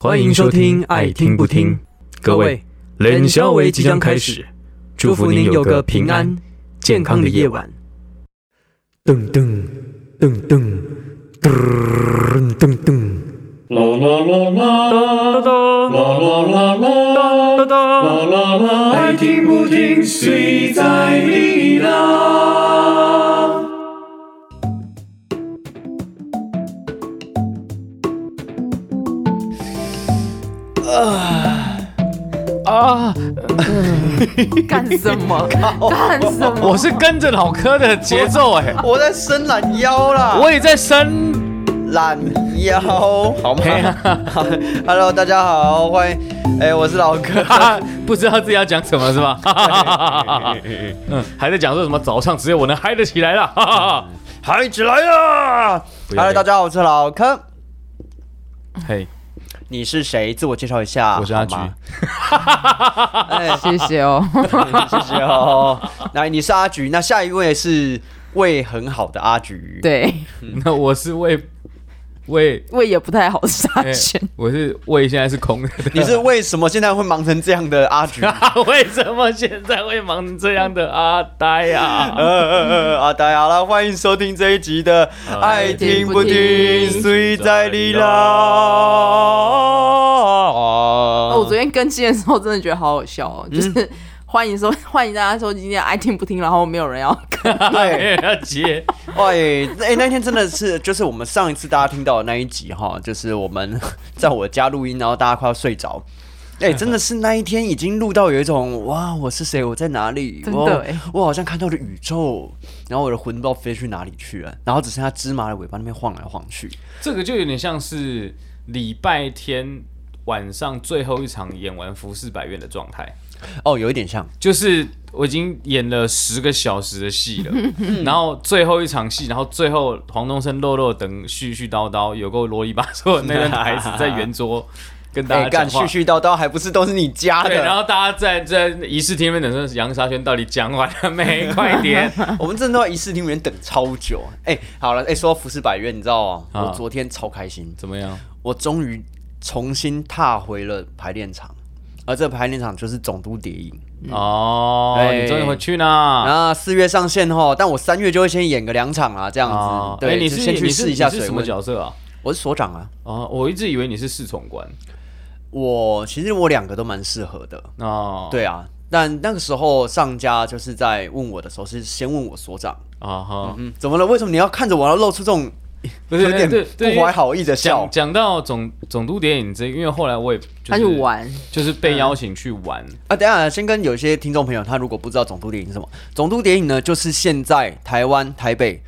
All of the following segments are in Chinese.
欢迎收听《爱听不听》，各位，冷消维即将开始，祝福您有个平安健康的夜晚。噔噔噔噔噔噔噔，啦啦啦啦，啦啦啦啦，啦啦啦，爱听不听，谁在你啦？啊啊！干什么？干什么？我是跟着老柯的节奏哎，我在伸懒腰啦，我也在伸懒腰，好吗？Hello，大家好，欢迎，哎、我是老柯。不知道自己要讲什么是吧？嗯，还在讲说什么早上只有我能嗨得起来了。嗨起来啦不要！Hello，大家好，我是老柯。嘿，你是谁？自我介绍一下。我是阿菊。哎，谢谢哦。谢谢哦。来，你是阿菊，那下一位是胃很好的阿菊。对，那我是胃胃胃也不太好下哎旋。我是胃现在是空的。你是为什么现在会忙成这样的阿菊？为什么现在会忙成这样的阿呆呀、呃呃呃，啊，大家好了，欢迎收听这一集的《爱听不听，谁在你啦》。哦，我昨天更新的时候真的觉得好好笑哦，就是欢迎收 欢迎大家收听今天爱听不听，然后没有人要 看。对，要接喂，哎、那天真的是，就是我们上一次大家听到的那一集哈，就是我们在我家录音，然后大家快要睡着。哎、真的是那一天已经录到有一种哇，我是谁？我在哪里？真的我好像看到了宇宙，然后我的魂不知道飞去哪里去了，然后只剩下芝麻的尾巴那边晃来晃去。这个就有点像是礼拜天晚上最后一场演完《服饰百院》的状态。哦，有一点像，就是我已经演了十个小时的戏了，然后最后一场戏，然后最后黄东升、肉肉等絮絮叨叨，有够啰里吧嗦的那段台词在圆桌跟大 哎、家干絮。絮叨叨，还不是都是你家对，然？后大家在在仪式厅里面等说杨沙轩到底讲完了没？快点！我们真的在仪式厅里面等超久。哎、好了，哎、说到服饰百院，你知道吗？啊我昨天超开心，怎么样？我终于重新踏回了排练场，而这排练场就是总督谍影。哦，对你终于回去呢。那，四月上线后，但我三月就会先演个两场啦，这样子。哦对，哎你是先去试一下你是什么。角色啊？我是所长啊，哦，我一直以为你是侍从官。我其实我两个都蛮适合的。哦，对啊，但那个时候上家就是在问我的时候，是先问我所长，啊哈，嗯，怎么了？为什么你要看着我，要露出这种不 是有点对对不怀好意的笑讲？讲到总总督谍影这，因为后来我也就是他去玩，就是被邀请去玩。啊，等下先跟有些听众朋友，他如果不知道总督谍影是什么，总督谍影呢，就是现在台湾台北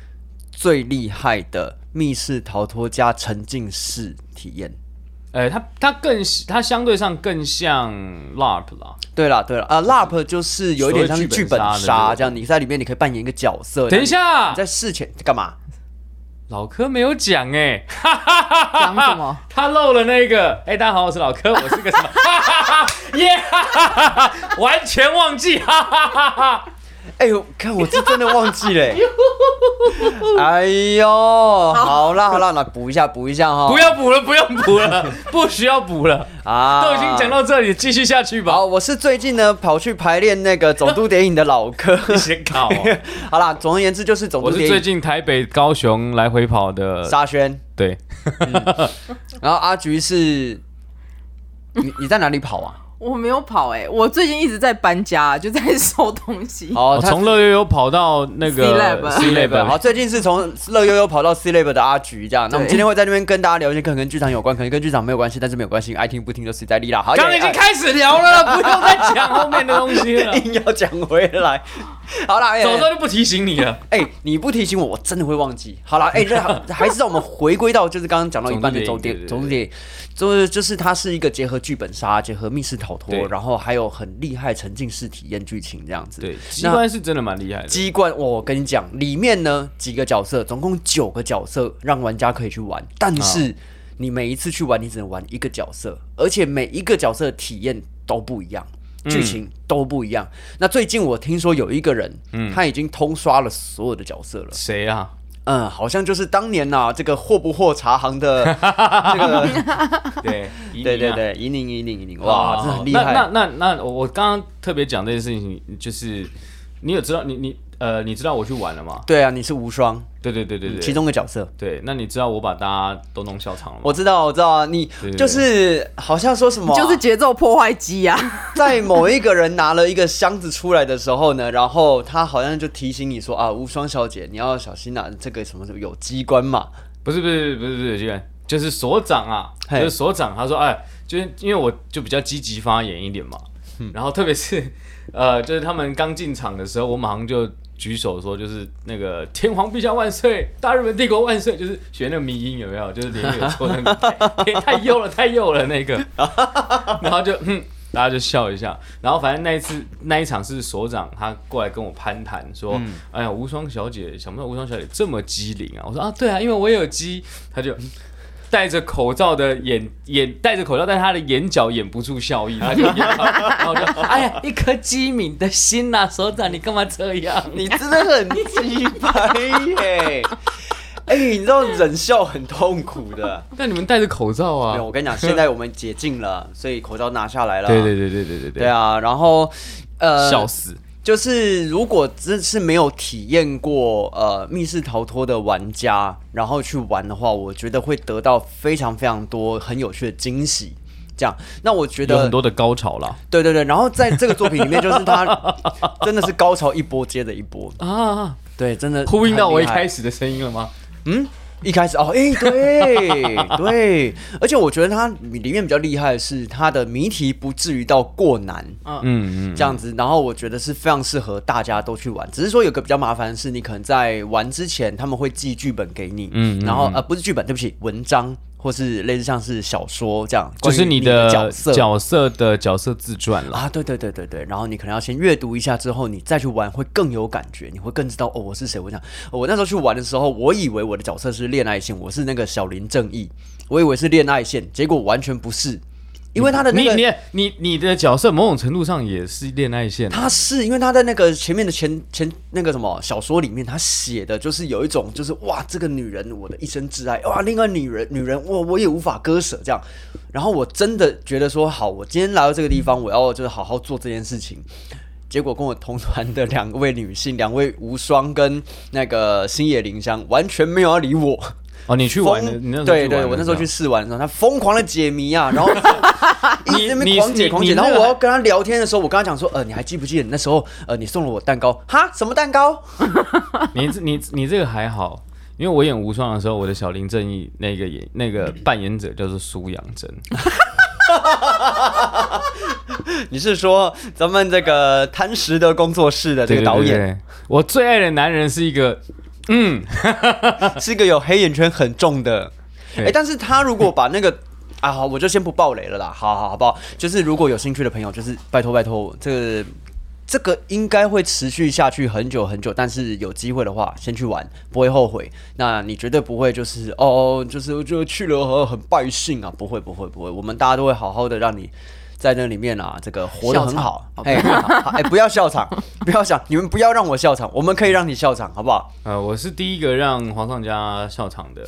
最厉害的密室逃脱加沉浸式体验。呃，它它更它相对上更像 LARP 啦。对啦，对啦，啊，LARP 就是有一点像是剧本杀这种杀这样，你在里面你可以扮演一个角色。等一下你，在事前干嘛？老柯没有讲哎，讲什么？他漏了那个。哎，大家好，我是老柯，我是个什么？耶，完全忘记，哈哈哈哈。哎呦，看我是真的忘记了欸。哎呦，好啦好啦，那补一下补一下哈。不要补了，不用补了，不需要补了，啊，都已经讲。到这里，继续下去吧。好，我是最近呢跑去排练那个总督电影的老哥。先考哦。好啦，总而言之就是总督电影我是最近台北、高雄来回跑的，沙宣，对，然后阿菊是，你你在哪里跑啊？我没有跑哎，我最近一直在搬家，就在收东西。哦从乐悠悠跑到那个 C-Lab C，C Lab，好，最近是从乐悠悠跑到 C Lab 的阿菊这样。那我们 今天会在那边跟大家聊一些可能跟剧场有关，可能跟剧场没有关系，但是没有关系，爱听不听就是在力啦。好，刚刚已经开始聊了，不用再讲后面的东西了。硬要讲回来。好啦，哎早知道就不提醒你了。哎、你不提醒我，我真的会忘记。好啦，哎、这还 是让我们回归到就是刚刚讲到一半的总总点督谍影总点，就是就是它是一个结合剧本杀、结合密室逃脱，然后还有很厉害沉浸式体验剧情这样子。对，机关是真的蛮厉害的。机关，我跟你讲，里面呢几个角色，总共九个角色，让玩家可以去玩。但是你每一次去玩，你只能玩一个角色，而且每一个角色的体验都不一样，剧情都不一样。那最近我听说有一个人，他已经通刷了所有的角色了。谁啊？嗯，好像就是当年呐、这个货不货茶行的 这个，对，对对对，宜宁宜宁宜宁，哇，这很厉害。那那那我刚刚特别讲这件事情，就是你有知道你你呃，你知道我去玩了吗？对啊，你是无双，对对对对对，其中的角色。对，那你知道我把大家都弄笑场了吗？我知道，我知道啊，你对对就是好像说什么啊、就是节奏破坏机啊！在某一个人拿了一个箱子出来的时候呢，然后他好像就提醒你说啊，无双小姐，你要小心啊，这个什么什么有机关嘛。不是不是不是不是，居然就是所长啊，嘿就是所长，他说，哎，就是因为我就比较积极发言一点嘛，然后特别是 呃，就是他们刚进场的时候，我马上就举手说，就是那个天皇陛下万岁，大日本帝国万岁，就是学那个迷音有没有？就是连有错那个 太太幼了，太幼了那个，然后就嗯。大家就笑一下，然后反正那一次那一场是所长他过来跟我攀谈说，哎呀无双小姐，想不到无双小姐这么机灵啊！我说啊，对啊，因为我也有机，他就戴着口罩的眼眼戴着口罩，但他的眼角掩不住笑意，他就 然后就哎呀，一颗机敏的心呐、所长你干嘛这样？你真的很鸡掰耶！哎、你知道忍笑很痛苦的。但你们戴着口罩啊没有，？我跟你讲，现在我们解禁了，所以口罩拿下来了。对对对对对对对啊，然后呃，笑死！就是如果真是没有体验过呃密室逃脱的玩家，然后去玩的话，我觉得会得到非常非常多很有趣的惊喜。这样，那我觉得有很多的高潮啦对对对，然后在这个作品里面，就是他真的是高潮一波接着一波，啊！对，真的呼应到我一开始始的声音了吗？一开始哦，哎、对 对，而且我觉得它里面比较厉害的是它的谜题不至于到过难，嗯。嗯，这样子，然后我觉得是非常适合大家都去玩。只是说有个比较麻烦的是，你可能在玩之前他们会寄剧本给你，嗯嗯然后呃不是剧本，对不起，文章或是类似像是小说这样，就是你的角色。角色的角色自传了。啊，对对对对对，然后你可能要先阅读一下，之后你再去玩会更有感觉，你会更知道哦我是谁。我想我那时候去玩的时候，我以为我的角色是恋爱线，我是那个小林正义，我以为是恋爱线，结果完全不是，因为他的那个你你你你的角色某种程度上也是恋爱线，他是因为他在那个前面的前前那个什么小说里面，他写的就是有一种就是哇，这个女人我的一生挚爱，哇，另外女人女人我我也无法割舍这样。然后我真的觉得说好，我今天来到这个地方，我要就是好好做这件事情。结果跟我同团的两位女性，两位无双跟那个星野绫香，完全没有要理我。哦，你去玩的，你那时候对对，我那时候去试玩的时候，他疯狂的解谜啊，然后 一直在那边你狂解狂解，然后我要跟他聊天的时候，我跟他讲说，呃，你还记不记得你那时候，呃，你送了我蛋糕？哈，什么蛋糕？你这你你这个还好，因为我演无双的时候，我的小林正义那个演那个扮演者叫做苏养真，你是说咱们这个贪食的工作室的这个导演？对对对。我最爱的男人是一个，嗯，是一个有黑眼圈很重的？对哎，但是他如果把那个。啊，好，我就先不爆雷了啦。好好好不好？就是如果有兴趣的朋友，就是拜托拜托，这个这个应该会持续下去很久很久，但是有机会的话，先去玩，不会后悔。那你绝对不会就是哦，就是就去了很很败兴啊，不会不会不会，我们大家都会好好的让你。在那里面啊，这个活得很好，哎、哎、不要笑场，不要想，你们不要让我笑场，我们可以让你笑场，好不好？呃，我是第一个让皇上家笑场的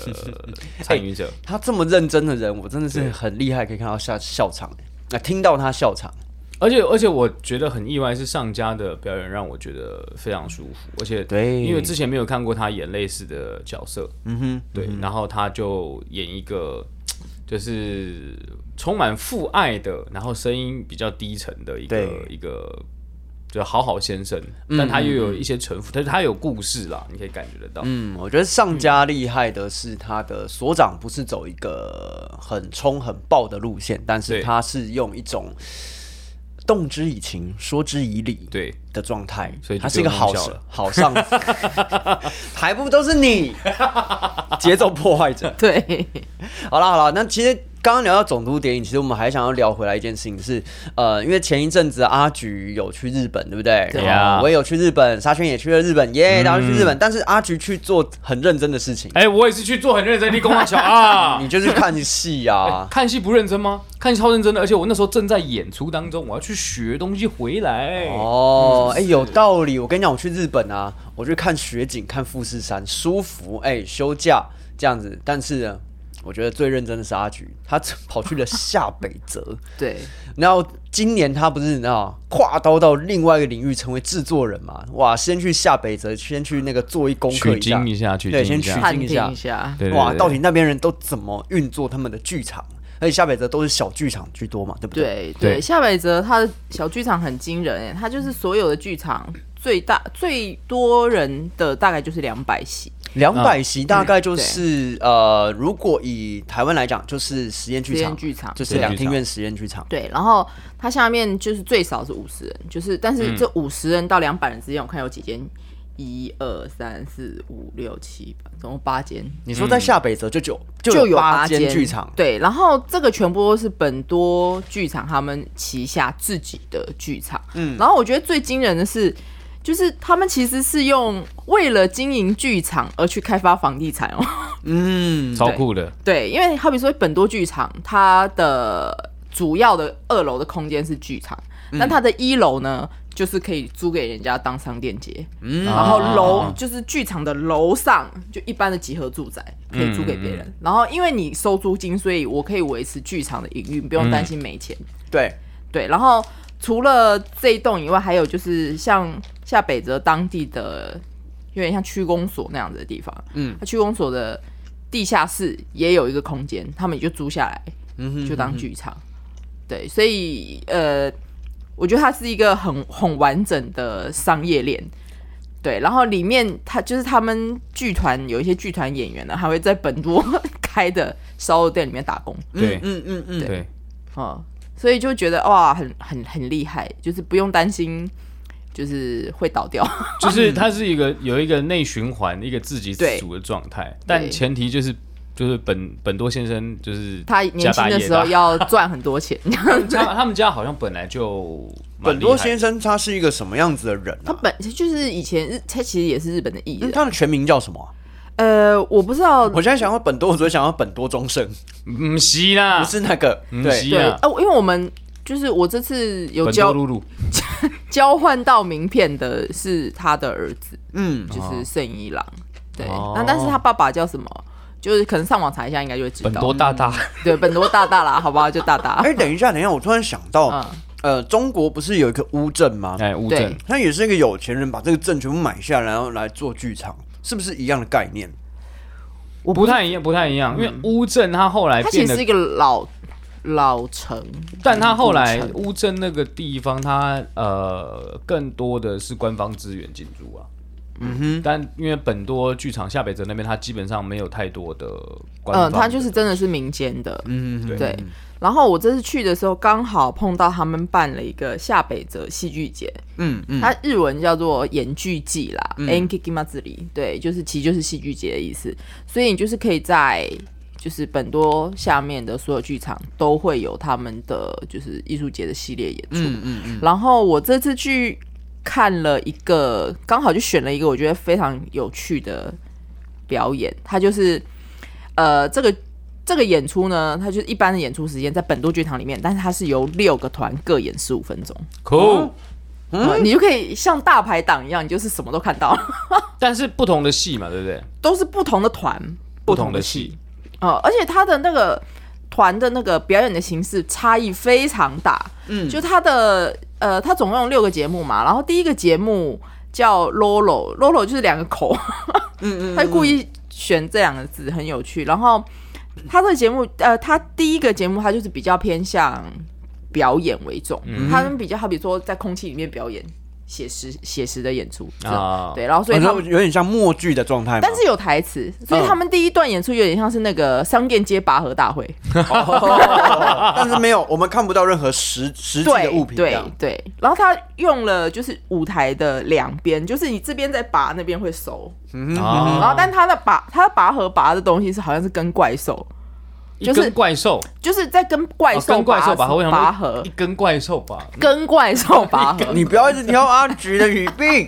参与者。他这么认真的人，我真的是很厉害，可以看到笑笑场，那、听到他笑场，而且而且我觉得很意外，是上家的表演让我觉得非常舒服，而且对。因为之前没有看过他演类似的角色，嗯哼，对，然后他就演一个就是充满父爱的，然后声音比较低沉的一个一个。就好好先生，但他又有一些城府，但是他有故事啦，你可以感觉得到。嗯，我觉得上家厉害的是他的所长不是走一个很冲很爆的路线，但是他是用一种动之以情，说之以理，对，的状态，所以他是一个好好上司，还不都是你节奏破坏者？对，好了好了，那其实刚刚聊到总督电影，其实我们还想要聊回来一件事情是，呃，因为前一阵子阿菊有去日本，对不对？对啊哦我也有去日本，沙宣也去了日本，耶，大家都去日本。但是阿菊去做很认真的事情，哎，我也是去做很认真的公华桥啊 你。就去看戏啊。看戏不认真吗？看戏超认真的，而且我那时候正在演出当中，我要去学东西回来。哦，哎、有道理。我跟你讲，我去日本啊，我去看雪景，看富士山，舒服。哎、休假这样子。但是呢，我觉得最认真的是阿菊，他 跑去了下北泽。对，然后今年他不是你知道跨刀到另外一个领域，成为制作人嘛？哇，先去下北泽，先去那个做一功课取一下经。一下，取对先取经一下。探听经一下一下，对对哇，到底那边人都怎么运作他们的剧场？而且下北泽都是小剧场居多嘛，对不对？对对对，夏北泽他的小剧场很惊人哎，他就是所有的剧场最大最多人的大概就是两百席，两百席大概就是、呃，如果以台湾来讲，就是实验剧场实验，剧场就是两厅院实验剧场。对，然后它下面就是最少是五十人，就是但是这五十人到两百人之间，我看有几间，一二三四五六七八，总共八间，你说在下北泽就九、就有八八间剧场，对，然后这个全部都是本多剧场他们旗下自己的剧场，嗯，然后我觉得最惊人的是。就是他们其实是用为了经营剧场而去开发房地产哦，嗯，超酷的，对，因为好比说本多剧场，它的主要的二楼的空间是剧场，但它的一楼呢，就是可以租给人家当商店街，嗯。然后楼、啊。就是剧场的楼上就一般的集合住宅可以租给别人，然后因为你收租金，所以我可以维持剧场的营运，不用担心没钱。对，对，然后除了这一栋以外，还有就是像下北泽当地的有点像区公所那样子的地方，嗯，他区公所的地下室也有一个空间，他们也就租下来，嗯哼就当剧场。对，所以呃，我觉得它是一个很很完整的商业链。对，然后里面他就是他们剧团有一些剧团演员呢，还会在本多 开的烧肉店里面打工。对嗯嗯嗯，对，哦，所以就觉得哇，很很很厉害，就是不用担心，就是会倒掉。就是它是一个有一个内循环，一个自给自对足的状态，但前提就是就是本本多先生就是他年轻的时候要赚很多钱，他他们家好像本来就本多先生他是一个什么样子的人、啊？他本就是以前日，他其实也是日本的艺人。嗯他的全名叫什么啊、呃，我不知道，我现在想要本多，我只会想要本多忠胜，不是啦，不是那个对。不是对，啊呃，因为我们就是我这次有本多交露露 交换到名片的是他的儿子，嗯，就是圣一郎。对，哦那但是他爸爸叫什么？就是可能上网查一下，应该就会知本道。多大大，对，本多大大啦，好不好？就大大。哎、等一下，等一下，我突然想到，嗯，呃，中国不是有一个乌镇吗？哎，乌对镇他也是一个有钱人，把这个镇全部买下来，然后来做剧场，是不是一样的概念？我不太一样，不太一样，因为乌镇它后来它其实是一个老老城，但他后来乌镇那个地方，它呃更多的是官方资源进驻啊。嗯哼，但因为本多剧场下北泽那边，它基本上没有太多的官方嗯，的。它就是真的是民间的，嗯，对对。然后我这次去的时候，刚好碰到他们办了一个下北泽戏剧节，嗯嗯，它日文叫做演剧季啦 e n k i k i m a z u r i 对，就是其实就是戏剧节的意思。所以你就是可以在就是本多下面的所有剧场都会有他们的就是艺术节的系列演出。嗯嗯嗯，然后我这次去看了一个，刚好就选了一个我觉得非常有趣的表演，它就是呃这个。这个演出呢，它就是一般的演出时间在本多剧场里面，但是它是由六个团各演十五分钟，酷，呃你就可以像大排档一样，你就是什么都看到，但是不同的戏嘛，对不对？都是不同的团，不同的戏，呃，而且他的那个团的那个表演的形式差异非常大。嗯，就他的呃，他总共有六个节目嘛，然后第一个节目叫 Lolo，Lolo 就是两个口，嗯嗯，他故意选这两个字，很有趣。然后他这个节目，呃，他第一个节目他就是比较偏向表演为重，他们比较好比说在空气里面表演写实写实的演出啊。对，然后所以他们有点像默剧的状态，但是有台词，所以他们第一段演出有点像是那个商店街拔河大会，哦。但是没有，我们看不到任何实实际的物品，这对对，然后他用了就是舞台的两边，就是你这边在拔，那边会收，啊。然后但他的拔他的拔河拔的东西是好像是跟怪兽，一就是怪兽，就是在跟怪哦兽跟怪兽拔河，拔河一，根怪兽吧，跟怪兽拔河。你不要一直挑阿菊的语病，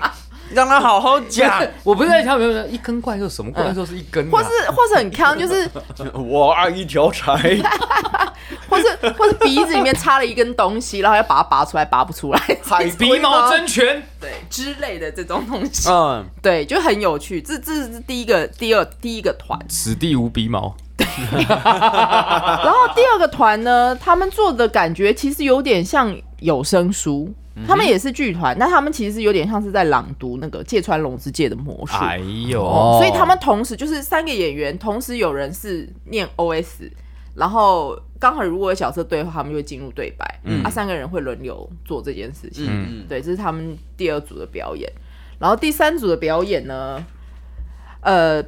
让他好好讲。我不是在挑，没有一根怪兽，什么怪兽是一根啊？或是或是很康，就是 我爱一条柴，或是或是鼻子里面插了一根东西，然后要把它拔出来，拔不出来，海鼻毛真拳，对之类的这种东西，嗯，对，就很有趣。这这是第一个，第二第一个团，此地无鼻毛，然后第二个团呢，他们做的感觉其实有点像有声书。他们也是剧团，那他们其实有点像是在朗读那个芥川龙之介的魔术。哎呦，哦所以他们同时就是三个演员，同时有人是念 OS，然后刚好如果有角色对的话，他们就会进入对白，啊，三个人会轮流做这件事情。嗯对，这是他们第二组的表演。然后第三组的表演呢，呃，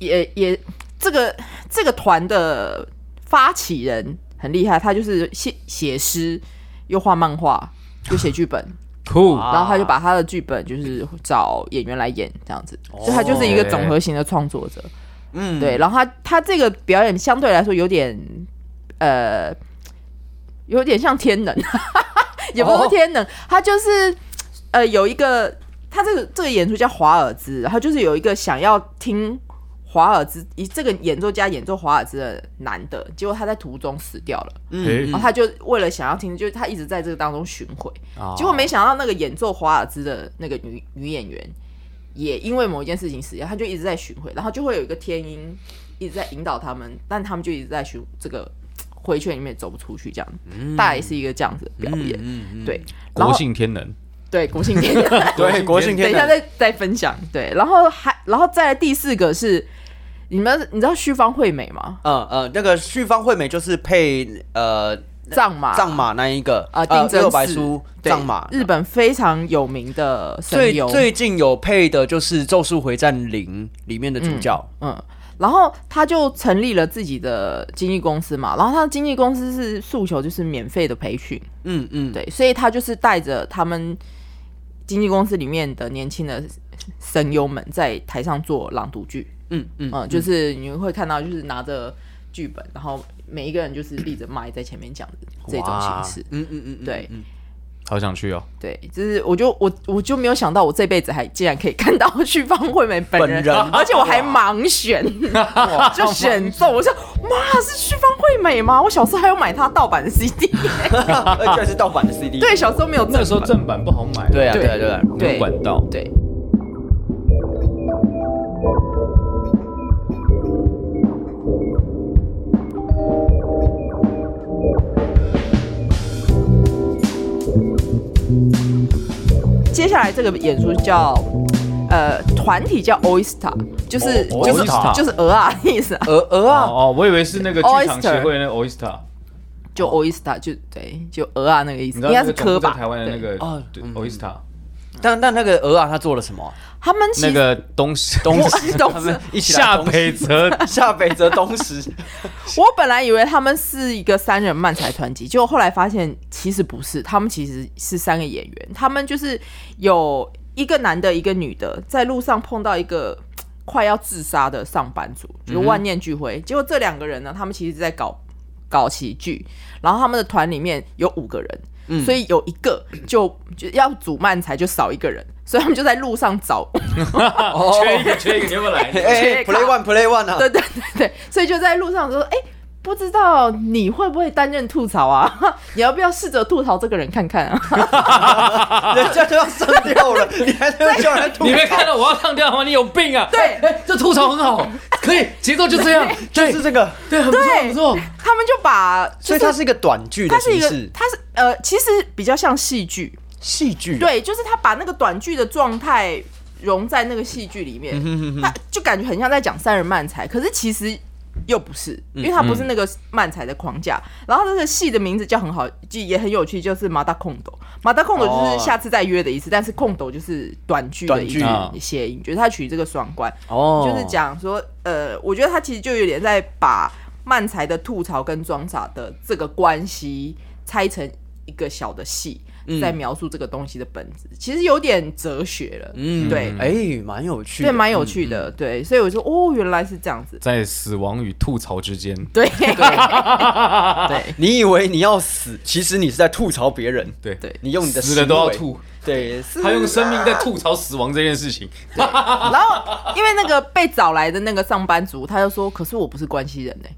也也这个这个团的发起人很厉害，他就是写写诗又画漫画又写剧本，酷，啊然后他就把他的剧本就是找演员来演这样子，所以他就是一个总和型的创作者。嗯，对，然后他他这个表演相对来说有点呃，有点像天能，也不是天能，他就是呃有一个他这个这个演出叫华尔兹，然后就是有一个想要听华尔兹以这个演奏家演奏华尔兹的男的，结果他在途中死掉了，嗯然后他就为了想要听，就是他一直在这个当中巡回，哦。结果没想到那个演奏华尔兹的那个女女演员，也因为某一件事情死掉，他就一直在巡回，然后就会有一个天音一直在引导他们，但他们就一直在巡这个回圈里面走不出去，这样，大概是一个这样子的表演，嗯嗯，对，国后性天能，对国庆天，对，国庆天能，等一下再再分享，对，然后还然后再来第四个是你们你知道旭方惠美吗？嗯嗯，那个旭方惠美就是配呃藏马。藏马那一个啊，丁真六白书藏马，日本非常有名的声优，最最近有配的就是《咒术回战零》里面的主角，嗯，然后他就成立了自己的经纪公司嘛，然后他的经纪公司是诉求就是免费的培训，嗯嗯，对，所以他就是带着他们经纪公司里面的年轻的声优们在台上做朗读剧，嗯嗯嗯，就是你会看到就是拿着剧本，然后每一个人就是立着麦在前面讲的这种形式，嗯嗯嗯，嗯对。嗯好想去哦，对，就是我就我我就没有想到我这辈子还竟然可以看到旭方惠美本人，本人。而且我还盲选，就选中，我说妈是旭方惠美吗？我小时候还有买她盗版的 CD，而且是盗版的 CD，对，小时候没有那时候正版不好买，对啊对对啊对啊，没有对管道，对。接下来这个演出叫呃团体叫 Oyster，就是、哦就是 Oyster 就是鹅啊的意思啊，鹅鹅啊，哦哦，我以为是那个剧场协会那个 Oyster，就 Oyster 就对就鹅啊那个意思，你知应该道那个总部在是科吧？台湾的那对。个哦 Oyster 但但那个鹅啊，他做了什么？他们其实那个东西 东我石，东他们石一起来下东北泽 下北泽东石，我本来以为他们是一个三人漫才团体，结果后来发现其实不是，他们其实是三个演员。他们就是有一个男的，一个女的，在路上碰到一个嘖快要自杀的上班族，就是万念俱灰。结果这两个人呢，他们其实是在搞搞喜剧，然后他们的团里面有五个人，所以有一个就就要组慢才就少一个人，所以他们就在路上找。缺一个缺一个，你要不来？哎哎，Play One Play One 啊，对对对对，所以就在路上说，哎、不知道你会不会担任吐槽啊？你要不要试着吐槽这个人看看啊？人家都要上吊了，你还在叫人吐槽你没看到我要上吊吗？你有病啊！对哎，这吐槽很好，可以，节奏就这样，就是这个，对，很不错，很不错。他们就把，就是所以它是一个短剧的它是一个，，它是呃，其实比较像戏剧，戏剧，对，就是他把那个短剧的状态融在那个戏剧里面，他就感觉很像在讲三人漫才，可是其实。又不是，因为它不是那个漫才的框架。然后那个戏的名字叫很好，就也很有趣，就是马达空斗。马达空斗就是哦下次再约的意思，但是空斗就是短剧的一短剧啊个谐音，就是他取这个双关。哦，就是讲说，呃，我觉得他其实就有点在把漫才的吐槽跟装傻的这个关系拆成一个小的戏，在描述这个东西的本质，其实有点哲学了。嗯，对哎，蛮有趣的，对，蛮有趣的。对，所以我说，哦，原来是这样子。在死亡与吐槽之间，对对 你以为你要死，其实你是在吐槽别人。对对你用你的死了都要吐，对，他用生命在吐槽死亡这件事情。然后因为那个被找来的那个上班族，他就说：“可是我不是关系人呢、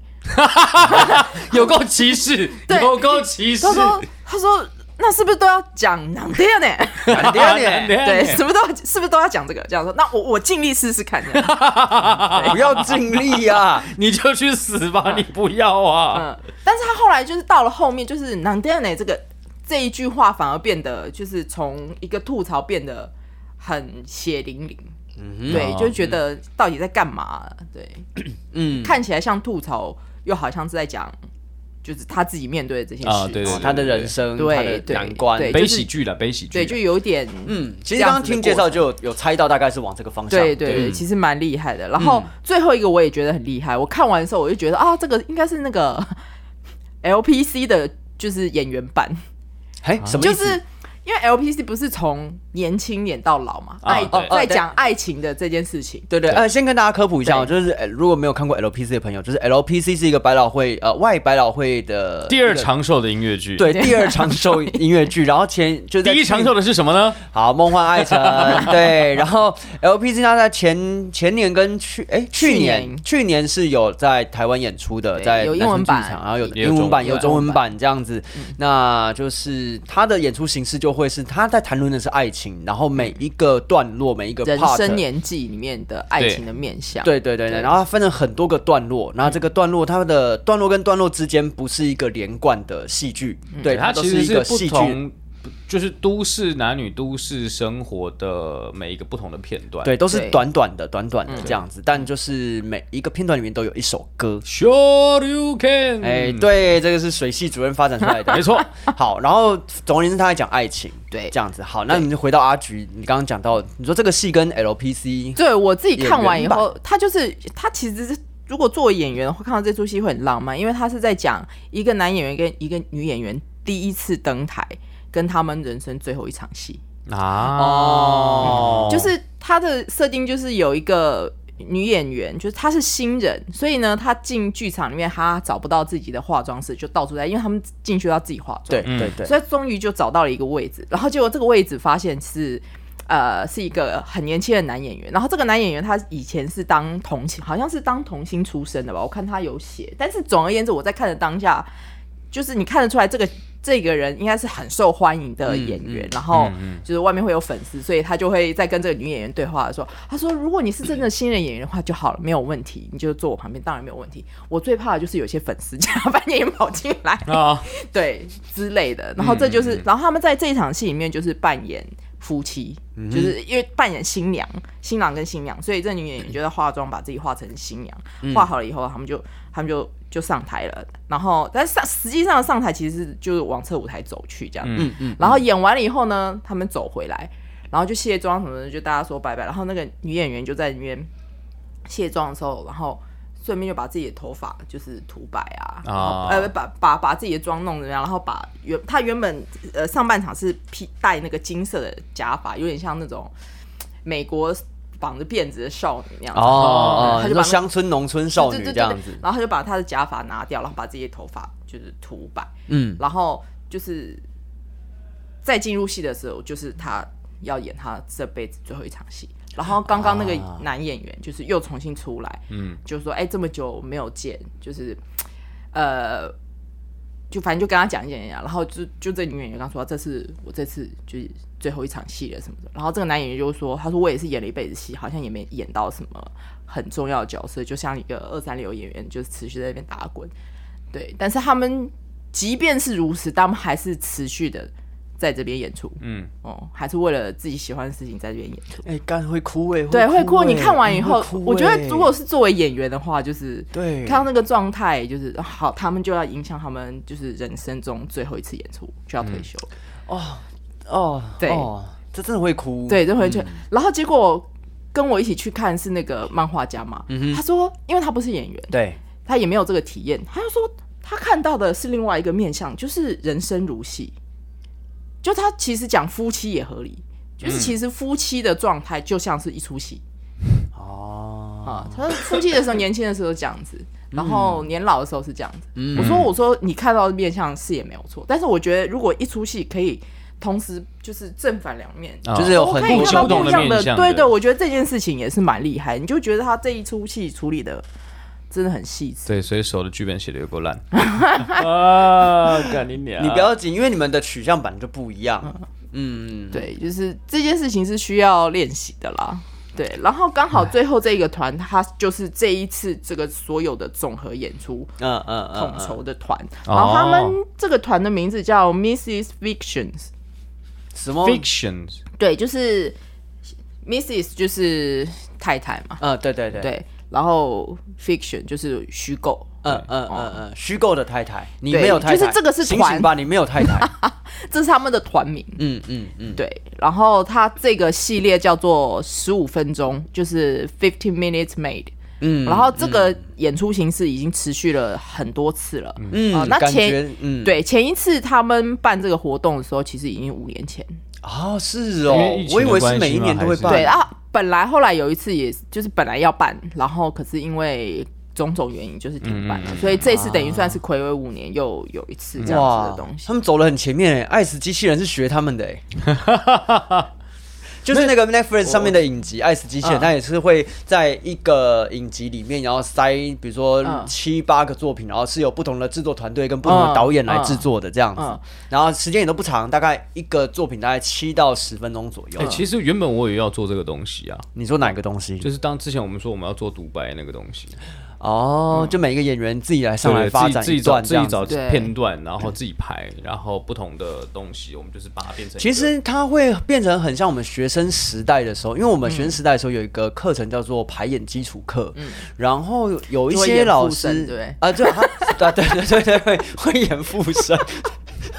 有够歧视，对有够歧视他。说：“他说那是不是都要讲难听呢？干爹呢，对，什么都要是不是都要讲这个？这样说，那我我尽力试试看。不要尽力啊！你就去死吧，你不要啊！嗯，但是他后来就是到了后面，就是难听呢这个这一句话反而变得就是从一个吐槽变得很血淋淋。对，就觉得到底在干嘛？对，嗯，看起来像吐槽，又好像是在讲，就是他自己面对的这些事。啊对对哦他的人生，对他的对难关，对悲喜剧了，悲喜剧。对，就有点，嗯，其实刚刚听介绍就有有猜到大概是往这个方向。对对对，其实蛮厉害的。然后最后一个我也觉得很厉害，我看完的时候我就觉得啊，这个应该是那个 LPC 的，就是演员版，哎，什么意思？就是。因为 LPC 不是从年轻演到老嘛，爱在讲爱情的这件事情。对对，呃，先跟大家科普一下哦，就是呃如果没有看过 LPC 的朋友，就是 LPC 是一个百老汇呃外百老汇的第二长寿的音乐剧。，对第二长寿音乐剧，然后前就在去第一长寿的是什么呢？好，梦幻爱城，对，然后 LPC 它在前前年跟去哎去去年年去年是有在台湾演出的，在有英文版。然后有英文版有中文版这样子，那就是他的演出形式就会是他在谈论的是爱情，然后每一个段落每一个人生年纪里面的爱情的面相。对对对对，然后它分了很多个段落，然后这个段落它的段落跟段落之间不是一个连贯的戏剧，对，它都是一其实是不个戏剧。同，就是都市男女都市生活的每一个不同的片段。对，都是短短的、短短的这样子，但就是每一个片段里面都有一首歌。，Sure you can。哎，，对，这个是水系主任发展出来的，没错。好，然后总而言之，他在讲爱情，对这样子。好，那你就回到阿菊，你刚刚讲到，你说这个戏跟 LPC，对我自己看完以后，他就是他其实是如果作为演员会看到这出戏会很浪漫，因为他是在讲一个男演员跟一个女演员第一次登台，跟他们人生最后一场戏。啊，哦就是他的设定就是有一个女演员，就是她是新人，所以呢，她进剧场里面她找不到自己的化妆室，就到处在，因为他们进去要自己化妆。对对对，所以终于就找到了一个位置，然后结果这个位置发现是。呃，是一个很年轻的男演员，然后这个男演员他以前是当童星，好像是当童星出身的吧，我看他有写。但是总而言之，我在看的当下，就是你看得出来这个这个人应该是很受欢迎的演员，然后就是外面会有粉丝，所以他就会在跟这个女演员对话的时候，他说：“如果你是真的新人演员的话就好了，没有问题，你就坐我旁边，当然没有问题。我最怕的就是有些粉丝假扮演员跑进来，啊，对之类的。然后这就是，然后他们在这一场戏里面就是扮演夫妻，就是因为扮演新娘、新郎跟新娘，所以这女演员就在化妆，把自己化成新娘。化好了以后，他们就他们就就上台了。然后，但是上实际上上台其实是就是往侧舞台走去这样。嗯嗯然后演完了以后呢，他们走回来，然后就卸妆什么的，就大家说拜拜。然后那个女演员就在里面卸妆的时候，然后顺便就把自己的头发就是涂白啊，然后啊呃把把把自己的妆弄怎么样，然后把原他原本呃上半场是披戴那个金色的假发，有点像那种美国绑着辫子的少女那样子。哦哦，他就把乡村农村少女这样子。对，然后他就把他的假发拿掉，然后把自己的头发就是涂白，嗯，然后就是再进入戏的时候，就是他要演他这辈子最后一场戏。然后刚刚那个啊男演员就是又重新出来，嗯，就说：“哎，这么久没有见，就是 呃，就反正就跟他讲一讲一讲。然后就就这女演员刚说，这是我这次就是最后一场戏了什么的。然后这个男演员就说，他说我也是演了一辈子戏，好像也没演到什么很重要的角色，就像一个二三流演员，就是持续在那边打滚。对，但是他们即便是如此，他们还是持续的在这边演出。嗯，哦，还是为了自己喜欢的事情在这边演出。哎，干会哭哎，对，会哭。欸你看完以后我觉欸得如果是作为演员的话，就是对看到那个状态，就是好，他们就要影响他们就是人生中最后一次演出，就要退休。哦，哦对哦，这真的会哭，对，就回去。然后结果跟我一起去看是那个漫画家嘛，他说，因为他不是演员，对，他也没有这个体验，他就说他看到的是另外一个面向，就是人生如戏。就他其实讲夫妻也合理，就是其实夫妻的状态就像是一出戏哦，啊。他说夫妻的时候年轻的时候这样子，然后年老的时候是这样子。我说我说你看到的面相是也没有错，但是我觉得如果一出戏可以同时就是正反两面。啊就是有很多我可以看到不同的不一样的面，向对对，我觉得这件事情也是蛮厉害，你就觉得他这一出戏处理的真的很细致。对，所以手的剧本写的有够烂 啊！干你娘！你不要紧，因为你们的取向版就不一样。嗯，对，就是这件事情是需要练习的啦。对，然后刚好最后这一个团，它就是这一次这个所有的总合演出嗯嗯嗯，统嗯筹的团，哦然后他们这个团的名字叫 Mrs. Fictions，什么？fictions 对，就是 Mrs. 就是太太嘛，嗯，对对对，对，然后 Fiction 就是虚构，嗯嗯嗯嗯，虚构的太太，你对没有太太，就是这个是团醒醒吧，你没有太太。这是他们的团名。嗯嗯嗯，对，然后它这个系列叫做十五分钟，就是 fifteen minutes made。嗯然后这个演出形式已经持续了很多次了。嗯啊那前对，前一次他们办这个活动的时候，其实已经五年前。哦，是哦我以为是每一年都会办。对啊，本来后来有一次也就是本来要办，然后可是因为种种原因就是停办了，所以这次等于算是暌违五年又有一次这样子的东西。他们走了很前面哎，爱死机器人是学他们的诶。就是那个 Netflix 上面的影集《爱死机器人》，嗯它也是会在一个影集里面，然后塞，比如说嗯七八个作品，然后是有不同的制作团队跟不同的导演来制作的这样子。然后时间也都不长，大概一个作品大概七到十分钟左右哎、。其实原本我也要做这个东西啊，你说哪个东西？就是当之前我们说我们要做独白那个东西，哦，就每一个演员自己来上来发展一自己自己找。自己找片段，然后自己排，然后不同的东西，我们就是把它变成。其实它会变成很像我们学生时代的时候，因为我们学生时代的时候有一个课程叫做排演基础课，然后有一些老师对。不对啊，就，他对对对对对，会会演附身，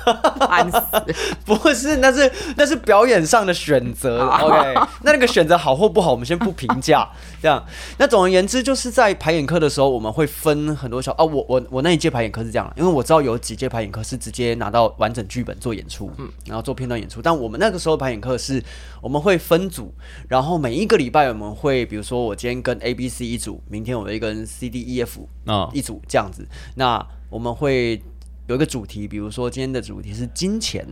烦死！不是，那是那是表演上的选择，OK，那那个选择好或不好，我们先不评价。这样，那总而言之，就是在排演课的时候，我们会分很多小啊，我我我那一届排演课是这样，因为我知道有几届排演课是直接拿到完整剧本做演出，嗯，然后做片段演出，但我们那个时候排演课是我们会分组，然后每一个礼拜我们会，比如说我今天跟 A、B、C 一组，明天我会跟 C、D、E、F 啊、一组这样子。那我们会有一个主题，比如说今天的主题是金钱，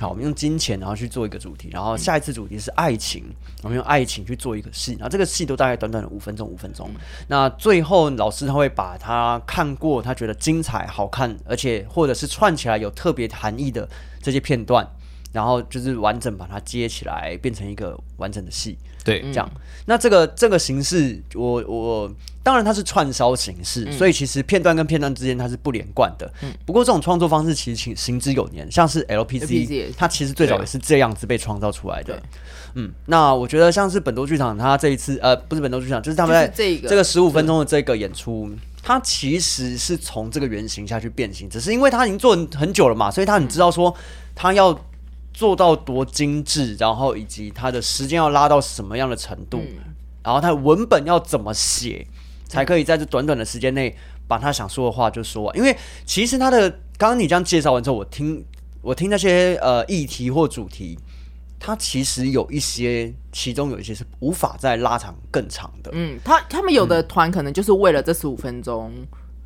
好，我们用金钱然后去做一个主题，然后下一次主题是爱情，我们用爱情去做一个戏，然后这个戏都大概短短的五分钟，五分钟。那最后老师他会把他看过，他觉得精彩、好看，而且或者是串起来有特别含义的这些片段。然后就是完整把它接起来，变成一个完整的戏。对，这样。那这个这个形式，我我当然它是串烧形式，所以其实片段跟片段之间它是不连贯的。不过这种创作方式其实行行之有年，像是 LPC 它其实最早也是这样子被创造出来的。嗯，那我觉得像是本多剧场，它这一次呃不是本多剧场，就是他们在这个这个十五分钟的这个演出。它其实是从这个原型下去变形，只是因为它已经做很久了嘛，所以他很知道说他要做到多精致，然后以及它的时间要拉到什么样的程度，然后它的文本要怎么写，才可以在这短短的时间内把他想说的话就说完。因为其实他的刚刚你这样介绍完之后，我听我听那些呃议题或主题，它其实有一些，其中有一些是无法再拉长更长的。嗯，他他们有的团可能就是为了这十五分钟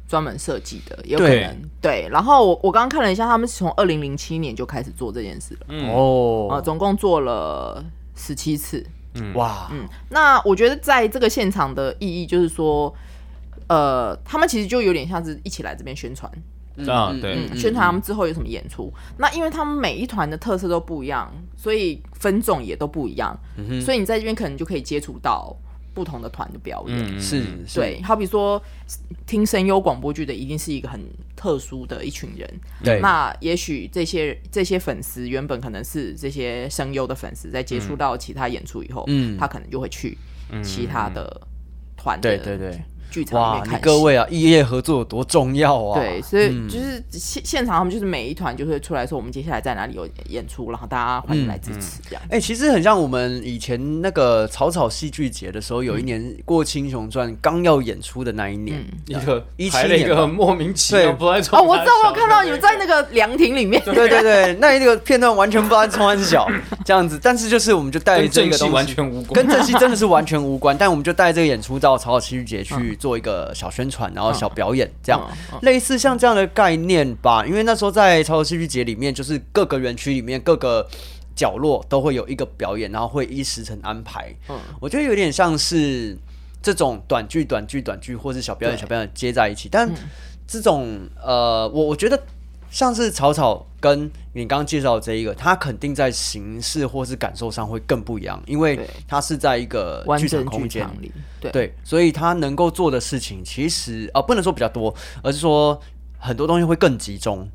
专门设计的，也有可能对。然后我我刚刚看了一下，他们是从二零零七年就开始做这件事了，嗯。哦，呃，总共做了十七次。嗯。哇，嗯，那我觉得在这个现场的意义就是说，呃，他们其实就有点像是一起来这边宣传，啊，对，嗯，宣传他们之后有什么演出。那因为他们每一团的特色都不一样，所以分众也都不一样，所以你在这边可能就可以接触到不同的团的表演。嗯，是，是，对，好比说听声优广播剧的，一定是一个很特殊的一群人。对。那也许这些这些粉丝原本可能是这些声优的粉丝，在接触到其他演出以后，嗯。他可能就会去其他的团的对对对，剧场里哇，你面看。各位啊，异业合作有多重要啊！对，所以就是现现场他们就是每一团就会出来说我们接下来在哪里有演出，然后大家欢迎来支持这样。哎、其实很像我们以前那个草草戏剧节的时候，有一年《过青雄传》刚要演出的那一年，一个一七年一个很莫名其妙，对不知道在哦，我知道，我有看到你们们在那个凉亭里面。对对对，那一个片段完全不知道冲安小这样子，但是就是我们就带这个东西完全无关，跟正戏真的是完全无关，但我们就带这个演出到草草戏剧节去做一个小宣传，然后小表演，这样、类似像这样的概念吧。因为那时候在草草戏剧节里面，就是各个园区里面各个角落都会有一个表演，然后会依时辰安排。嗯我觉得有点像是这种短剧、短剧、短剧，或是小表演、小表演接在一起，但这种呃，我我觉得。像是草草跟你刚刚介绍的这一个，它肯定在形式或是感受上会更不一样，因为对。它是在一个完剧场整剧空间。场里，对。对，所以他能够做的事情其实啊、不能说比较多，而是说很多东西会更集中。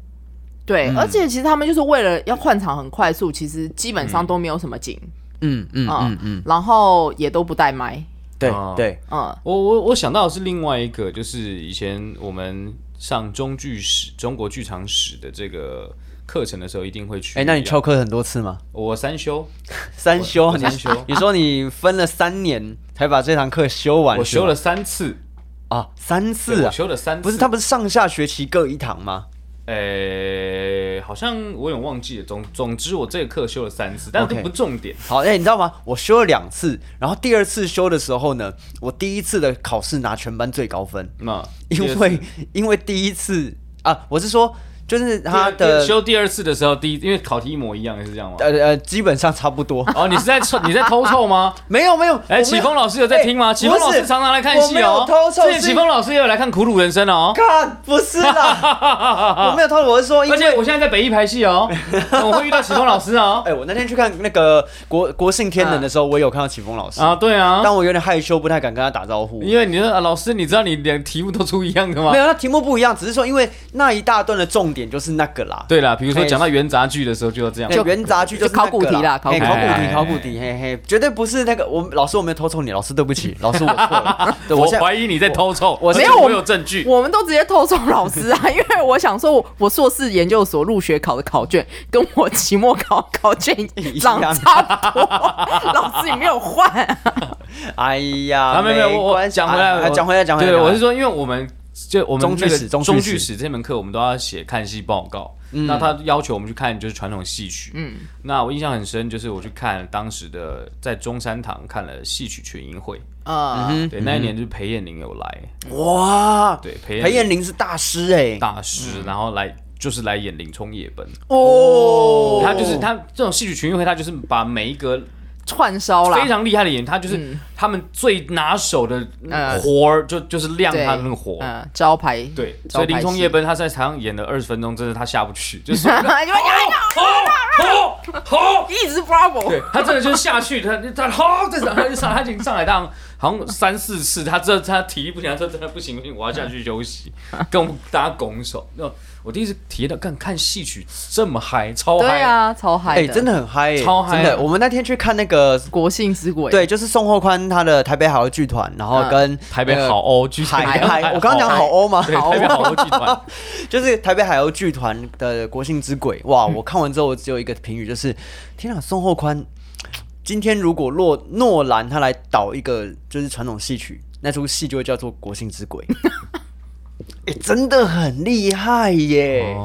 对，而且其实他们就是为了要换场很快速，其实基本上都没有什么景，嗯。嗯嗯嗯嗯，然后也都不带麦，对哦对，嗯，我我我想到的是另外一个，就是以前我们上中剧史、中国剧场史的这个课程的时候，一定会去。哎、那你翘课很多次吗？我三修，三修，你我三修你说你分了三年才把这堂课修完，我修了三次，啊三次啊我，修了三次。不是他不是上下学期各一堂吗？呃，好像我有点忘记了。总总之，我这个课修了三次，但 OK 这不重点。好，哎、你知道吗？我修了两次，然后第二次修的时候呢，我第一次的考试拿全班最高分，那因为因为第一次啊，我是说就是他他的修第二次的时候，第一因为考题一模一样，是这样吗？呃呃，基本上差不多。哦，你是在臭你在偷臭吗？没有没有，哎，启峰老师有在听吗？哎启峰老师常常来看戏哦。启峰老师也有来看《苦鲁人生》哦。看不是啦，我没有偷，我是说，而且我现在在北艺排戏哦，我会遇到启峰老师哦。哎，我那天去看那个国国庆天冷的时候，我有看到启峰老师，啊，对啊，但我有点害羞，不太敢跟他打招呼。因为你说啊老师，你知道你连题目都出一样的吗没？有，那题目不一样，只是说因为那一大段的重点就是那个啦。对啦，比如说讲到元杂剧的时候就要这样。就，元杂剧就是考古题啦考古题考古题，哎考古题，嘿嘿，绝对不是那个。我老师我没有偷抽你，老师对不起，老师我错了。对，我怀疑你在偷抽，我没有我有证据。我们都直接偷送老师啊，因为我想说我，我硕士研究所入学考的考卷跟我期末考考卷长差不多，老师你没有换、哎呀，啊，没有没有，我我讲回来，讲回来，讲回来。对，讲回来我是说，因为我们就我们中剧那个史中剧史。中剧史这门课，我们都要写看戏报告。那他要求我们去看就是传统戏曲。嗯，那我印象很深，就是我去看当时的在中山堂看了戏曲群英会。呃，对，那一年就是裴艳玲有来，哇，对，裴裴艳玲玲是大师哎，大师，然后来就是来演《林冲夜奔》。哦，他就是他这种戏曲群英会，他就是把每一个串烧啦，非常厉害的演员，他就是嗯。他们最拿手的呃。活儿，就就是亮对他的那个活。嗯，招牌，对，所以《林冲夜奔》他在台上演了二十分钟，真的他下不去，就是说你们好好，一直 bravo，对他真的就是下去，他他好，这场他就上，他已经上来当好像三四次，他这他体力不行，他说真的不行不行，我要下去休息，跟我们大家拱手。那我第一次体验到，看看戏曲这么嗨，超嗨，对啊，超嗨哎，真的很嗨耶，超嗨真的。我们那天去看那个，国庆之鬼，对，就是宋厚宽他的台北好剧团，然后嗯跟台北那个好欧剧海团，海，我刚刚讲好欧吗？对，台北好欧剧团，就是台北海鸥剧团的国庆之鬼，哇！我看完之后，我只有一个评语，就是天啊，宋厚宽，今天如果诺诺兰他来导一个就是传统戏曲，那出戏就会叫做《国姓之鬼》哎、真的很厉害耶，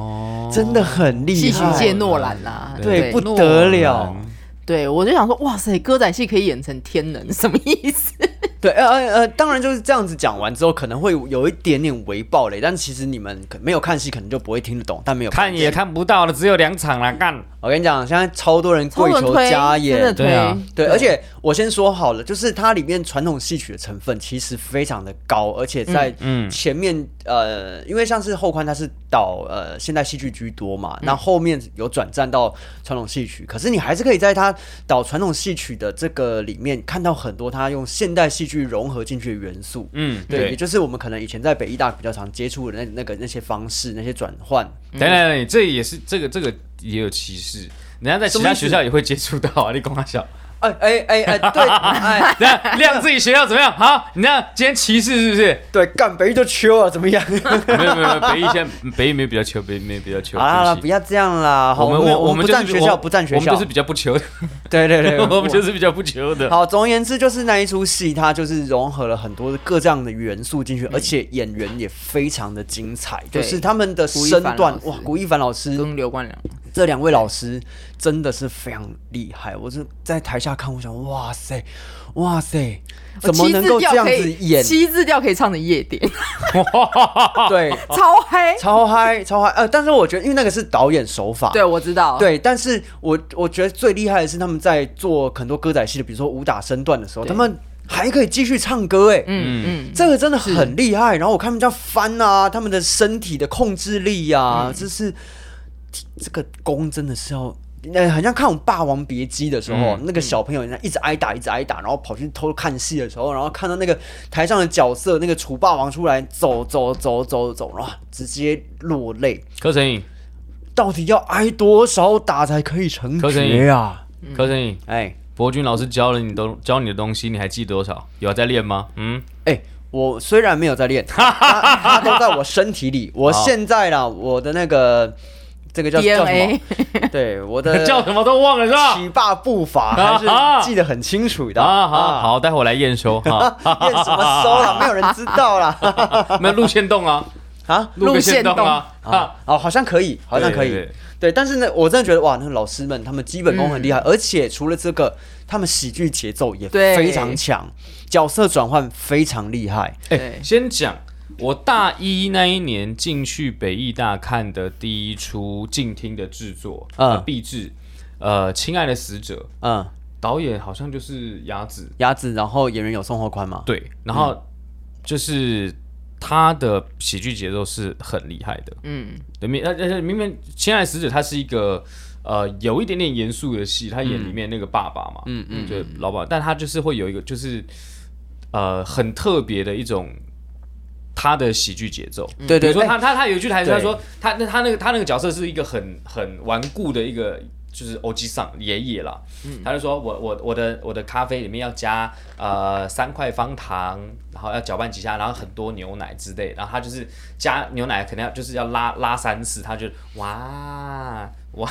真的很厉害，戏曲界诺兰啦，对不得了，对，我就想说，哇塞，歌仔戏可以演成天能，什么意思？对，呃呃呃，当然就是这样子讲完之后，可能会有一点点微爆雷，但其实你们可没有看戏，可能就不会听得懂，但没有看也看不到了，只有两场了，干。我跟你讲，现在超多人跪求加演，对啊。对，而且我先说好了，就是它里面传统戏曲的成分其实非常的高，而且在嗯嗯。前面、呃，因为像是后宽它是导呃现代戏剧居多嘛，那后面有转战到传统戏曲，可是你还是可以在他导传统戏曲的这个里面看到很多他用现代戏剧融合进去的元素。嗯，对，也。就是我们可能以前在北医大比较常接触的那那个那些方式、那些转换，等等等，这也是这个这个也有歧视，人家在其他学校也会接触到啊。你跟我笑，哎哎哎哎，对，哎亮自己学校怎么样？好，你那今天歧视是不是？对，干北一就秋啊，怎么样？没有没有没有，北一现在北一没有比较求，北一没有比较求。好了，不要这样啦。我们我我们不占学校，不占学校，我们就是比较不求，对对对，我们就是比较不求的。好，总而言之，就是那一出戏，它就是融合了很多各这样的元素进去，而且演员也非常的精彩，就是他们的身段哇，古一凡老师跟刘冠良，这两位老师真的是非常厉害，我是在台下看，我想哇塞，哇塞，怎么能够这样子演？七字调可以唱成夜店，对，超嗨。超嗨，超嗨。呃，但是我觉得，因为那个是导演手法，对，我知道。，对，但是我我觉得最厉害的是他们在做很多歌仔戏的，比如说武打身段的时候，他们还可以继续唱歌，哎，嗯嗯，这个真的很厉害。然后我看他们这样翻啊，他们的身体的控制力啊，这是这个功真的是要。呃，很像看我们《霸王别姬》的时候，嗯那个小朋友人家一直挨打，一直挨打，然后跑去偷看戏的时候，然后看到那个台上的角色，那个楚霸王出来走走走走走，然后，直接落泪。柯晨颖，到底要挨多少打才可以成柯晨绝啊？柯晨颖，哎博君老师教了你都教你的东西，你还记得多少？有在练吗？嗯，哎，我虽然没有在练，他他都在我身体里。我现在啦，我的那个这个叫叫什 DNA 么？对，我的 叫什么都忘了是吧？起霸步伐还啊是记得很清楚的啊，好，好，待会我来验收哈。验什么收了？没有人知道啦。没有路线动啊，啊录个线动啊。啊，哦，好像可以，好像可以。对但是呢，我真的觉得哇，那个老师们他们基本功很厉害，而且除了这个，他们喜剧节奏也非常强，角色转换非常厉害。哎对，先讲我大一那一年进去北艺大看的第一出静听的制作，嗯。呃，毕制，呃，亲爱的死者，嗯，导演好像就是鸭子，鸭子，然后演员有宋厚宽嘛？对，然后就是他的喜剧节奏是很厉害的，嗯，对，明而且明明《亲爱的死者》他是一个呃有一点点严肃的戏，他演里面那个爸爸嘛，嗯嗯，就，老爸，但他就是会有一个就是呃很特别的一种他的喜剧节奏。对对对，比如说他他他有一句台词，他说他那他那个他那个角色是一个很很顽固的一个。就是欧吉桑爷爷啦，他就说我我我的我的咖啡里面要加呃三块方糖，然后要搅拌几下，然后很多牛奶之类，然后他就是加牛奶肯定要就是要拉拉三次，他就哇哇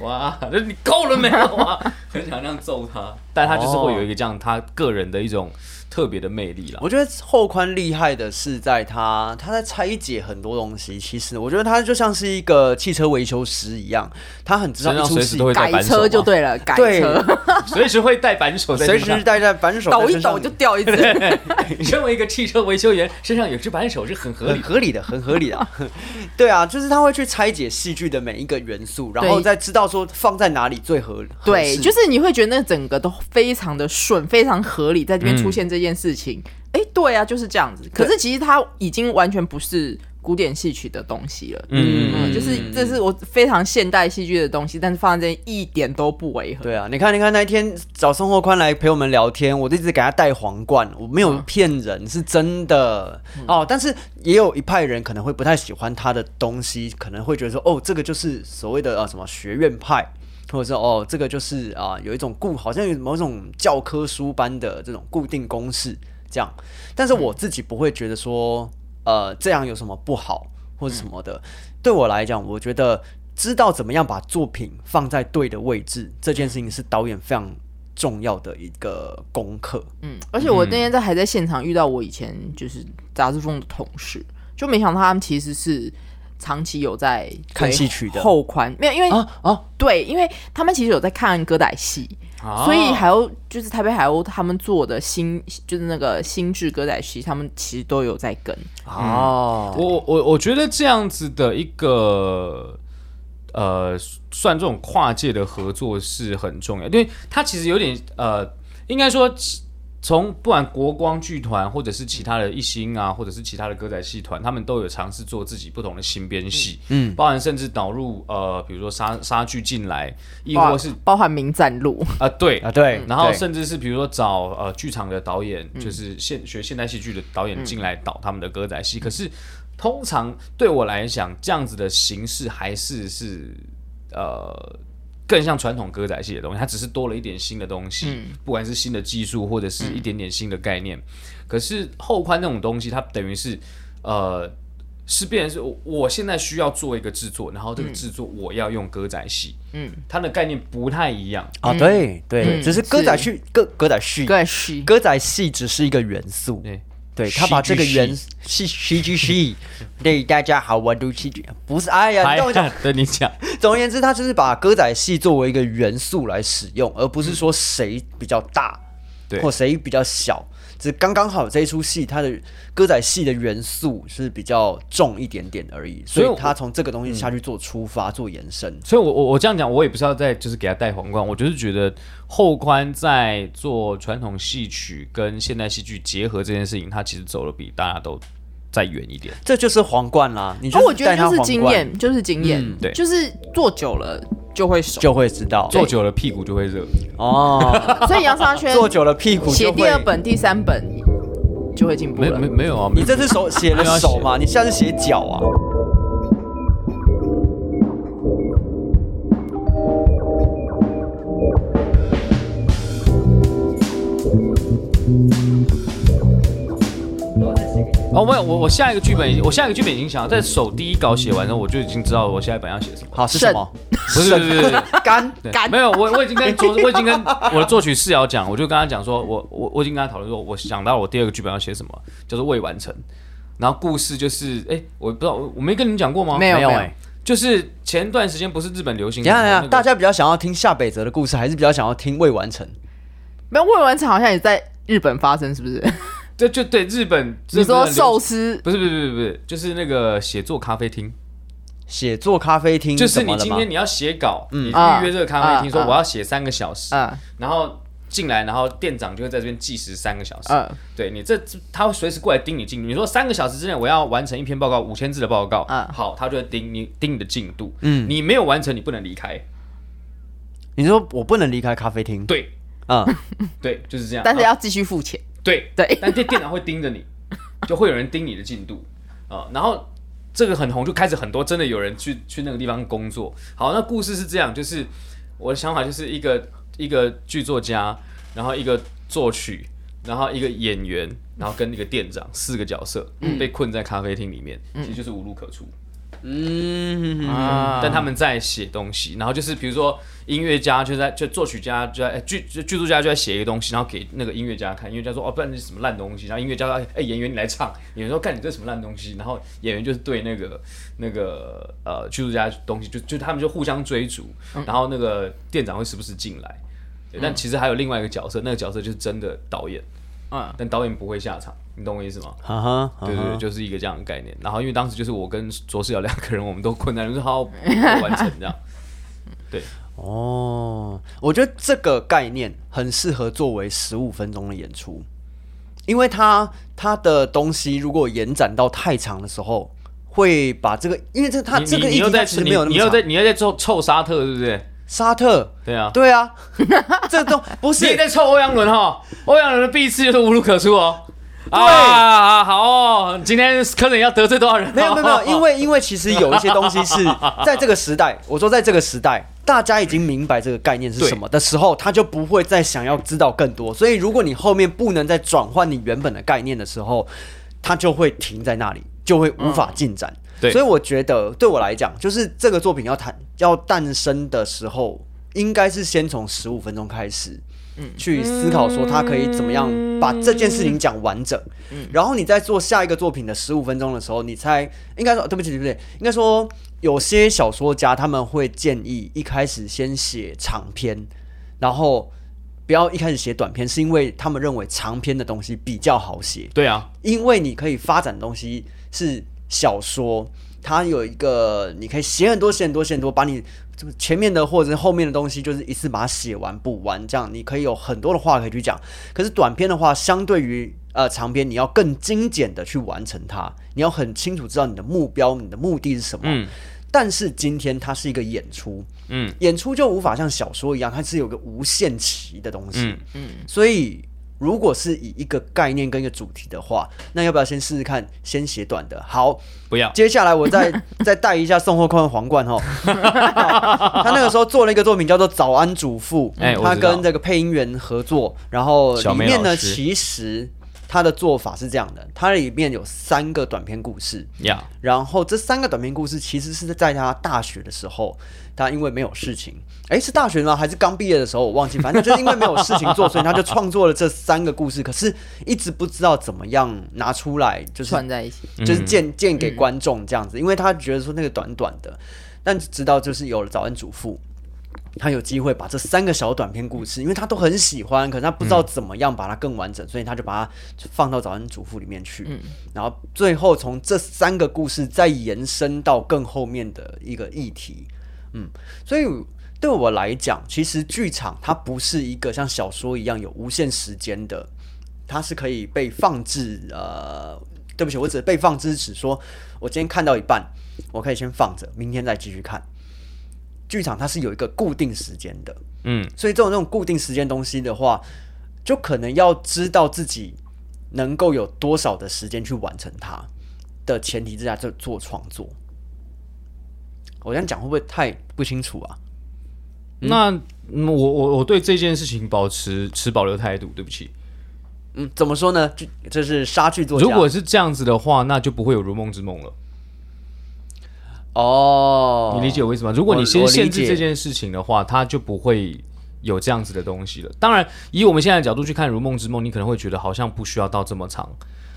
哇，就你够了没有？啊？很想那样揍他，但他就是会有一个这样他个人的一种特别的魅力啦。我觉得后宽厉害的是在他他在拆解很多东西。其实我觉得他就像是一个汽车维修师一样，他很知道一出戏身上随时都会带改扳手车就对了，改车随时会带扳手在随时带在扳手在抖一抖就掉一只。你身为一个汽车维修员，身上有只扳手是很合理。很合理的，很合理的。对啊，就是他会去拆解戏剧的每一个元素，然后再知道说放在哪里最合。理对，就是你会觉得那整个都非常的顺，非常合理，在这边出现这件事情，哎、对啊，就是这样子。可是其实它已经完全不是古典戏曲的东西了。嗯嗯，就是这是我非常现代戏剧的东西，但是放在这一点都不违和。对啊，你看，你看那一天找宋厚宽来陪我们聊天，我就一直给他戴皇冠，我没有骗人，是真的、哦。但是也有一派人可能会不太喜欢他的东西，可能会觉得说，哦，这个就是所谓的啊什么学院派，或者说哦，这个就是啊有一种固，好像有某种教科书般的这种固定公式这样。但是我自己不会觉得说，呃，这样有什么不好或者什么的。对我来讲，我觉得知道怎么样把作品放在对的位置，这件事情是导演非常重要的一个功课。嗯，而且我那天在还在现场遇到我以前就是杂志风的同事，就没想到他们其实是长期有在看追戏曲的。后宽，没有因为、啊啊，对，因为他们其实有在看歌仔戏，啊。所以海鸥就是台北海鸥他们做的新就是那个新制歌仔戏，他们其实都有在跟。哦，我我我觉得这样子的一个呃，算这种跨界的合作是很重要，因为它其实有点呃，应该说从不管国光剧团或者是其他的一星啊，或者是其他的歌仔戏团，他们都有尝试做自己不同的新编戏，嗯，包含甚至导入呃，比如说杀杀剧进来，亦或是包含名站路，啊、对。啊对然后甚至是比如说找呃剧场的导演，就是现学现代戏剧的导演进来导他们的歌仔戏。可是通常对我来讲，这样子的形式还是是呃更像传统歌仔戏的东西，它只是多了一点新的东西，嗯不管是新的技术或者是一点点新的概念。可是后宽那种东西，它等于是呃。是变成是我我现在需要做一个制作，然后这个制作我要用歌仔戏，嗯，它的概念不太一样。啊，对对，嗯只是歌仔戏歌歌仔戏歌仔戏歌仔戏只是一个元素，对，对他把这个元是 CGC，，对大家好，我读 CG 不是，哎呀，你跟我讲，对你讲，总而言之，他就是把歌仔戏作为一个元素来使用，而不是说谁比较大，对。或谁比较小，只是刚刚好这一出戏它的歌仔戏的元素是比较重一点点而已，所以他从这个东西下去做出发、做延伸。所以我我我这样讲，我也不是要再就是给他戴皇冠，我就是觉得后宽在做传统戏曲跟现代戏剧结合这件事情，他其实走的比大家都再远一点。这就是皇冠啦，你就哦，我觉得就是经验，就是经验，嗯对就是做久了就会熟。就会知道做久了屁股就会热，哦，所以杨沙轩做久了屁股就会写第二。本、第三本就会进步了没没。没有啊，你这次手写了 手嘛？你下次写脚啊？哦，没有，我我下一个剧本，我下一个剧本已经想好，在手第一稿写完之后，我就已经知道我下一本要写什么。好是什么？不是不是不是，干干没有，我我已经跟作，我已经跟我的作曲室友讲，我就跟他讲说，我我我已经跟他讨论说，我想到我第二个剧本要写什么，叫做未完成。然后故事就是，哎，我不知道，我我没跟你们讲过吗？没有没有。就是前段时间不是日本流行，等一下等一下，大家比较想要听夏北泽的故事，还是比较想要听未完成？没有未完成好像也在日本发生，是不是？就就对日本，你说寿司不是不是不是不是，就是那个写作咖啡厅，写作咖啡厅就是你今天你要写稿，你预啊约这个咖啡厅，说啊啊我要写三个小时，嗯然后进来，然后店长就会在这边计时三个小时。嗯对你这这他会随时过来盯你进度。你说三个小时之内我要完成一篇报告，五千字的报告，嗯好，他就会盯你盯你的进度。嗯你没有完成，你不能离开。你说我不能离开咖啡厅？对嗯，对，就是这样。啊但是要继续付钱。对对但店店长会盯着你，就会有人盯你的进度啊、然后这个很红，就开始很多真的有人去去那个地方工作。好，那故事是这样，就是我的想法就是一个一个剧作家，然后一个作曲，然后一个演员，然后跟一个店长四个角色、被困在咖啡厅里面，其实就是无路可出。嗯，啊。但他们在写东西，然后就是比如说音乐家就在就作曲家就在哎剧就剧作家就在写一个东西，然后给那个音乐家看，音乐家说哦不然这是什么烂东西，然后音乐家说哎演员你来唱，演员说干你这什么烂东西，然后演员就是对那个那个呃剧作家东西就就他们就互相追逐，然后那个店长会时不时进来，但其实还有另外一个角色，那个角色就是真的导演，嗯，但导演不会下场，你懂我意思吗？哈哈，对对就是一个这样的概念。然后因为当时就是我跟卓世尧两个人，我们都困难，就是好好完成这样。对哦，我觉得这个概念很适合作为十五分钟的演出，因为它它的东西如果延展到太长的时候，会把这个，因为这他这个你你又在议题其实没有那么长。你又在你又在凑凑沙特，对不对？沙特，对啊，对啊，这都 不是。你在臭欧阳伦哈，欧阳伦的第一次就是无路可出哦。啊，好哦，今天可能要得罪多少人？没有没有没有，因为因为其实有一些东西是 在这个时代，我说在这个时代，大家已经明白这个概念是什么的时候，他就不会再想要知道更多。所以如果你后面不能再转换你原本的概念的时候，他就会停在那里，就会无法进展。对。所以我觉得对我来讲，就是这个作品要谈要诞生的时候，应该是先从十五分钟开始。嗯。去思考说他可以怎么样把这件事情讲完整，嗯。然后你在做下一个作品的十五分钟的时候，你猜应该说对不起对不对，应该说有些小说家他们会建议一开始先写长篇，然后不要一开始写短篇，是因为他们认为长篇的东西比较好写，对啊，因为你可以发展的东西是小说，它有一个你可以写很多写很多写很多，把你前面的或者是后面的东西，就是一次把它写完补完，这样你可以有很多的话可以去讲。可是短篇的话，相对于呃长篇，你要更精简的去完成它，你要很清楚知道你的目标、你的目的是什么。嗯但是今天它是一个演出，嗯演出就无法像小说一样，它是有个无限期的东西。嗯所以如果是以一个概念跟一个主题的话，那要不要先试试看，先写短的？好，不要。接下来我再 再带一下送货框的皇冠哦。他那个时候做了一个作品叫做《早安主妇》，他跟这个配音员合作，然后里面呢，其实他的做法是这样的，它里面有三个短篇故事，呀，然后这三个短篇故事其实是在他大学的时候，他因为没有事情，诶，是大学吗？还是刚毕业的时候？我忘记，反正就是因为没有事情做，所以他就创作了这三个故事。可是一直不知道怎么样拿出来，就是串在一起。就是见见给观众这样子，因为他觉得说那个短短的，但直到就是有了早安主妇。他有机会把这三个小短篇故事，因为他都很喜欢，可是他不知道怎么样把它更完整，所以他就把它放到早安主妇里面去。嗯然后最后从这三个故事再延伸到更后面的一个议题。嗯，所以对我来讲，其实剧场它不是一个像小说一样有无限时间的，它是可以被放置。呃，对不起，我只是被放置，只说我今天看到一半，我可以先放着，明天再继续看。剧场它是有一个固定时间的，嗯，所以这种这种固定时间东西的话，就可能要知道自己能够有多少的时间去完成它的前提之下，就做创作。我这样讲会不会太不清楚啊？那嗯我我我对这件事情保持持保留态度，对不起。嗯，怎么说呢？就这是杀剧作家。如果是这样子的话，那就不会有如梦之梦了。哦，你理解我意思吗？如果你先限制这件事情的话，它就不会有这样子的东西了。当然，以我们现在的角度去看《如梦之梦》，你可能会觉得好像不需要到这么长，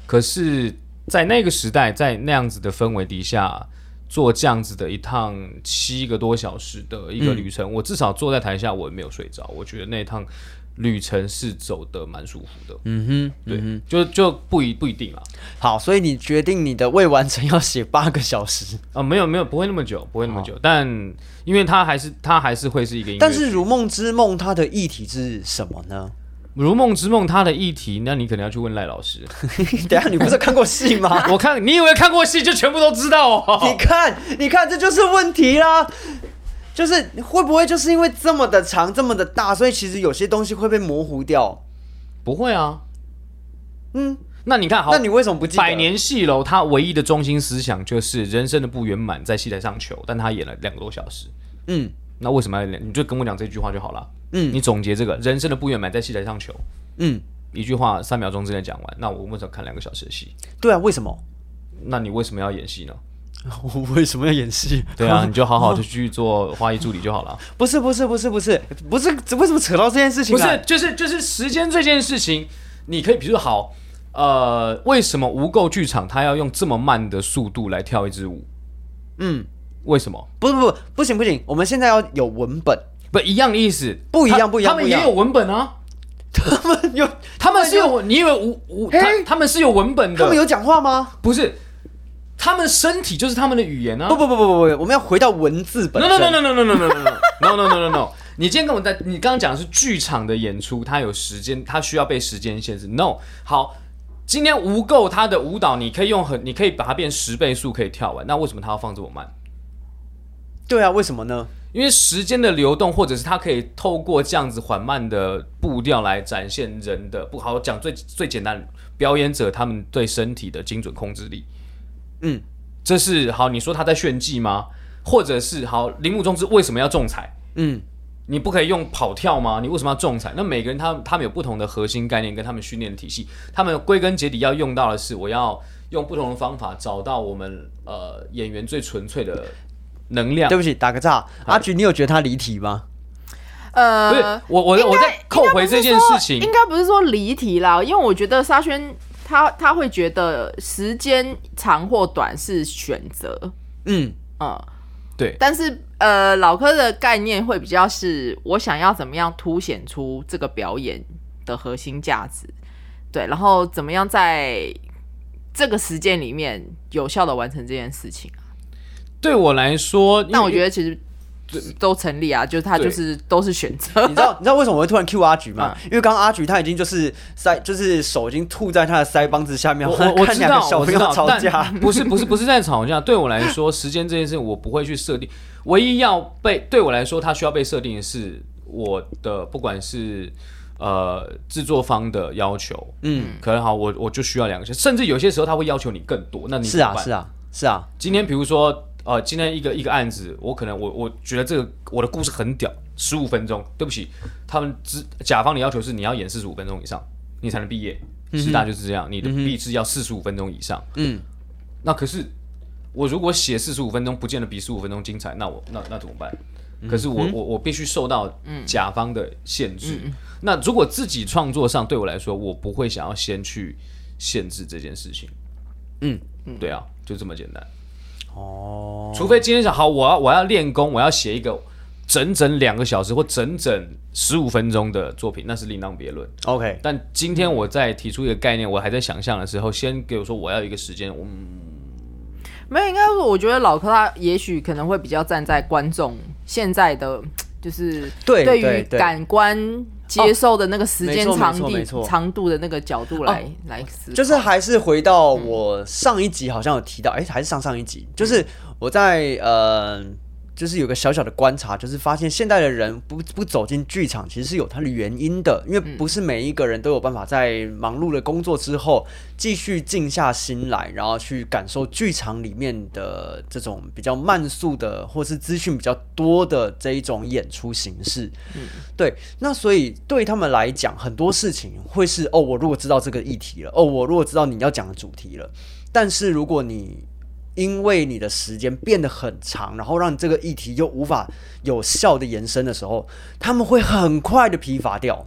可是，在那个时代，在那样子的氛围底下，做这样子的一趟七个多小时的一个旅程，我至少坐在台下我也没有睡着，我觉得那一趟旅程是走的蛮舒服的。嗯哼，对，就就不一不一定啦。好，所以你决定你的未完成要写八个小时，啊，没有没有，不会那么久，不会那么久。但因为它还是它还是会是一个但是《如梦之梦》它的议题是什么呢？《如梦之梦》它的议题，那你可能要去问赖老师。等下你不是看过戏吗？我看你以为看过戏就全部都知道哦？你看，你看，这就是问题啦。就是会不会就是因为这么的长、这么的大，所以其实有些东西会被模糊掉？不会啊。嗯，那你看好，那你为什么不记得？百年戏楼它唯一的中心思想就是人生的不圆满在戏台上求，但他演了两个多小时。嗯那为什么要演？你就跟我讲这句话就好了。嗯你总结这个人生的不圆满在戏台上求，嗯，一句话三秒钟之内讲完。那我为什么看两个小时的戏？对啊，为什么？那你为什么要演戏呢？我为什么要演戏？对啊，你就好好的去做花艺助理就好了。不是不是不是不是不是，为什么扯到这件事情来？不是，就是就是时间这件事情，你可以比如说好，呃，为什么无垢剧场他要用这么慢的速度来跳一支舞？嗯，为什么？不不不，不行不行，我们现在要有文本，不一样的意思，不一样不一样他们也有文本啊，他们有他们是有，你以为无无他嘿他们是有文本的，他们有讲话吗？不是？他们身体就是他们的语言啊！不不不不不不，我们要回到文字本 no no no no no no no no no no no no no！你今天跟我在，你刚刚讲的是剧场的演出，它有时间，它需要被时间限制。No，好，今天无垢它的舞蹈，你可以用很，你可以把它变十倍速可以跳完，那为什么它要放这么慢？对啊，为什么呢？因为时间的流动，或者是它可以透过这样子缓慢的步调来展现人的不好讲最最简单，表演者他们对身体的精准控制力。嗯，这是好，你说他在炫技吗？或者是好，铃木中之为什么要仲裁？嗯，你不可以用跑跳吗？你为什么要仲裁？那每个人他他们有不同的核心概念跟他们训练的体系，他们归根结底要用到的是，我要用不同的方法找到我们呃演员最纯粹的能量对。不起，打个岔。阿菊，你有觉得他离题吗？呃，不是我我我在扣回这件事情应，该不是说离题啦，因为我觉得沙宣他他会觉得时间长或短是选择，嗯，嗯，对。但是呃，老科的概念会比较是我想要怎么样凸显出这个表演的核心价值，对，然后怎么样在这个时间里面有效的完成这件事情。对我来说，但我觉得得其实都成立啊，就是他就是都是选择你知。道 你知道为什么我会突然 Q 阿菊吗？因为刚刚阿菊他已经就是腮，就是手已经吐在他的腮帮子下面，我我我知看两个道我知道，小朋友吵但架。不是不是不是在吵架。对我来说，时间这件事我不会去设定，唯一要被对我来说，他需要被设定的是我的不管是呃制作方的要求，嗯，可能好，我我就需要两个小时，甚至有些时候他会要求你更多，那你是啊，是啊，是啊，今天比如说，呃，今天一个一个案子，我可能我我觉得这个我的故事很屌，十五分钟，对不起，他们只甲方的要求是你要演四十五分钟以上，你才能毕业，师大就是这样，你的毕制要四十五分钟以上，嗯，那可是我如果写四十五分钟，不见得比十五分钟精彩，那我那那怎么办？可是我我我必须受到甲方的限制。那如果自己创作上对我来说，我不会想要先去限制这件事情。嗯，对啊，就这么简单。哦，除非今天想好，我要我要练功，我要写一个整整两个小时或整整十五分钟的作品，那是另当别论。OK，但今天我在提出一个概念，我还在想象的时候，先给我说我要一个时间，我没有，应该说，我觉得老柯他也许可能会比较站在观众现在的，就是对对于感官接受的那个时间长地长度的那个角度来、来思考，就是还是回到我上一集好像有提到，哎、还是上上一集，就是我在呃，就是有个小小的观察，就是发现现代的人不不走进剧场，其实是有它的原因的，因为不是每一个人都有办法在忙碌的工作之后，继续静下心来，然后去感受剧场里面的这种比较慢速的，或是资讯比较多的这一种演出形式。对，那所以对他们来讲，很多事情会是哦，我如果知道这个议题了，哦，我如果知道你要讲的主题了，但是如果你因为你的时间变得很长，然后让这个议题又无法有效的延伸的时候，他们会很快的疲乏掉。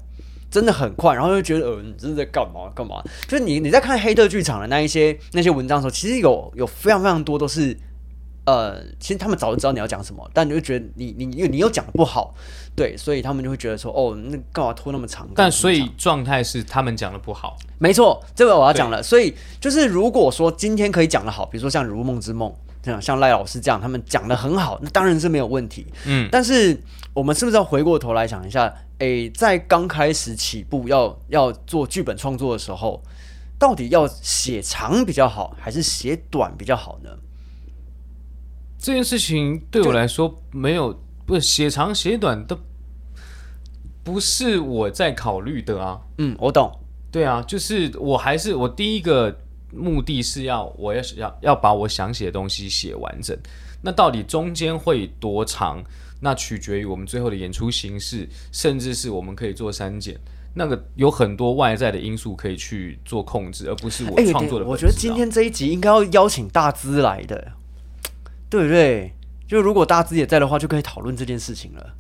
真的很快，然后就觉得，呃，你这是在干嘛干嘛？就是你你在看黑特剧场的那一些那些文章的时候，其实有有非常非常多都是，呃，其实他们早就知道你要讲什么，但你就觉得你你你你又讲的不好，对，所以他们就会觉得说，哦，那干嘛拖那么长？但所以状态是他们讲的不好，没错，这个我要讲了。所以就是如果说今天可以讲的好，比如说像《如梦之梦》这样，像赖老师这样，他们讲的很好，那当然是没有问题。嗯，但是我们是不是要回过头来想一下？诶，在刚开始起步要要做剧本创作的时候，到底要写长比较好，还是写短比较好呢？这件事情对我来说没有不是写长写短都不是我在考虑的啊。嗯，我懂。对啊，就是我还是我第一个目的是要我要要要把我想写的东西写完整。那到底中间会多长？那取决于我们最后的演出形式，甚至是我们可以做删减。那个有很多外在的因素可以去做控制，而不是我哎、创作的我觉得今天这一集应该要邀请大资来的，对不对？就如果大资也在的话，就可以讨论这件事情了。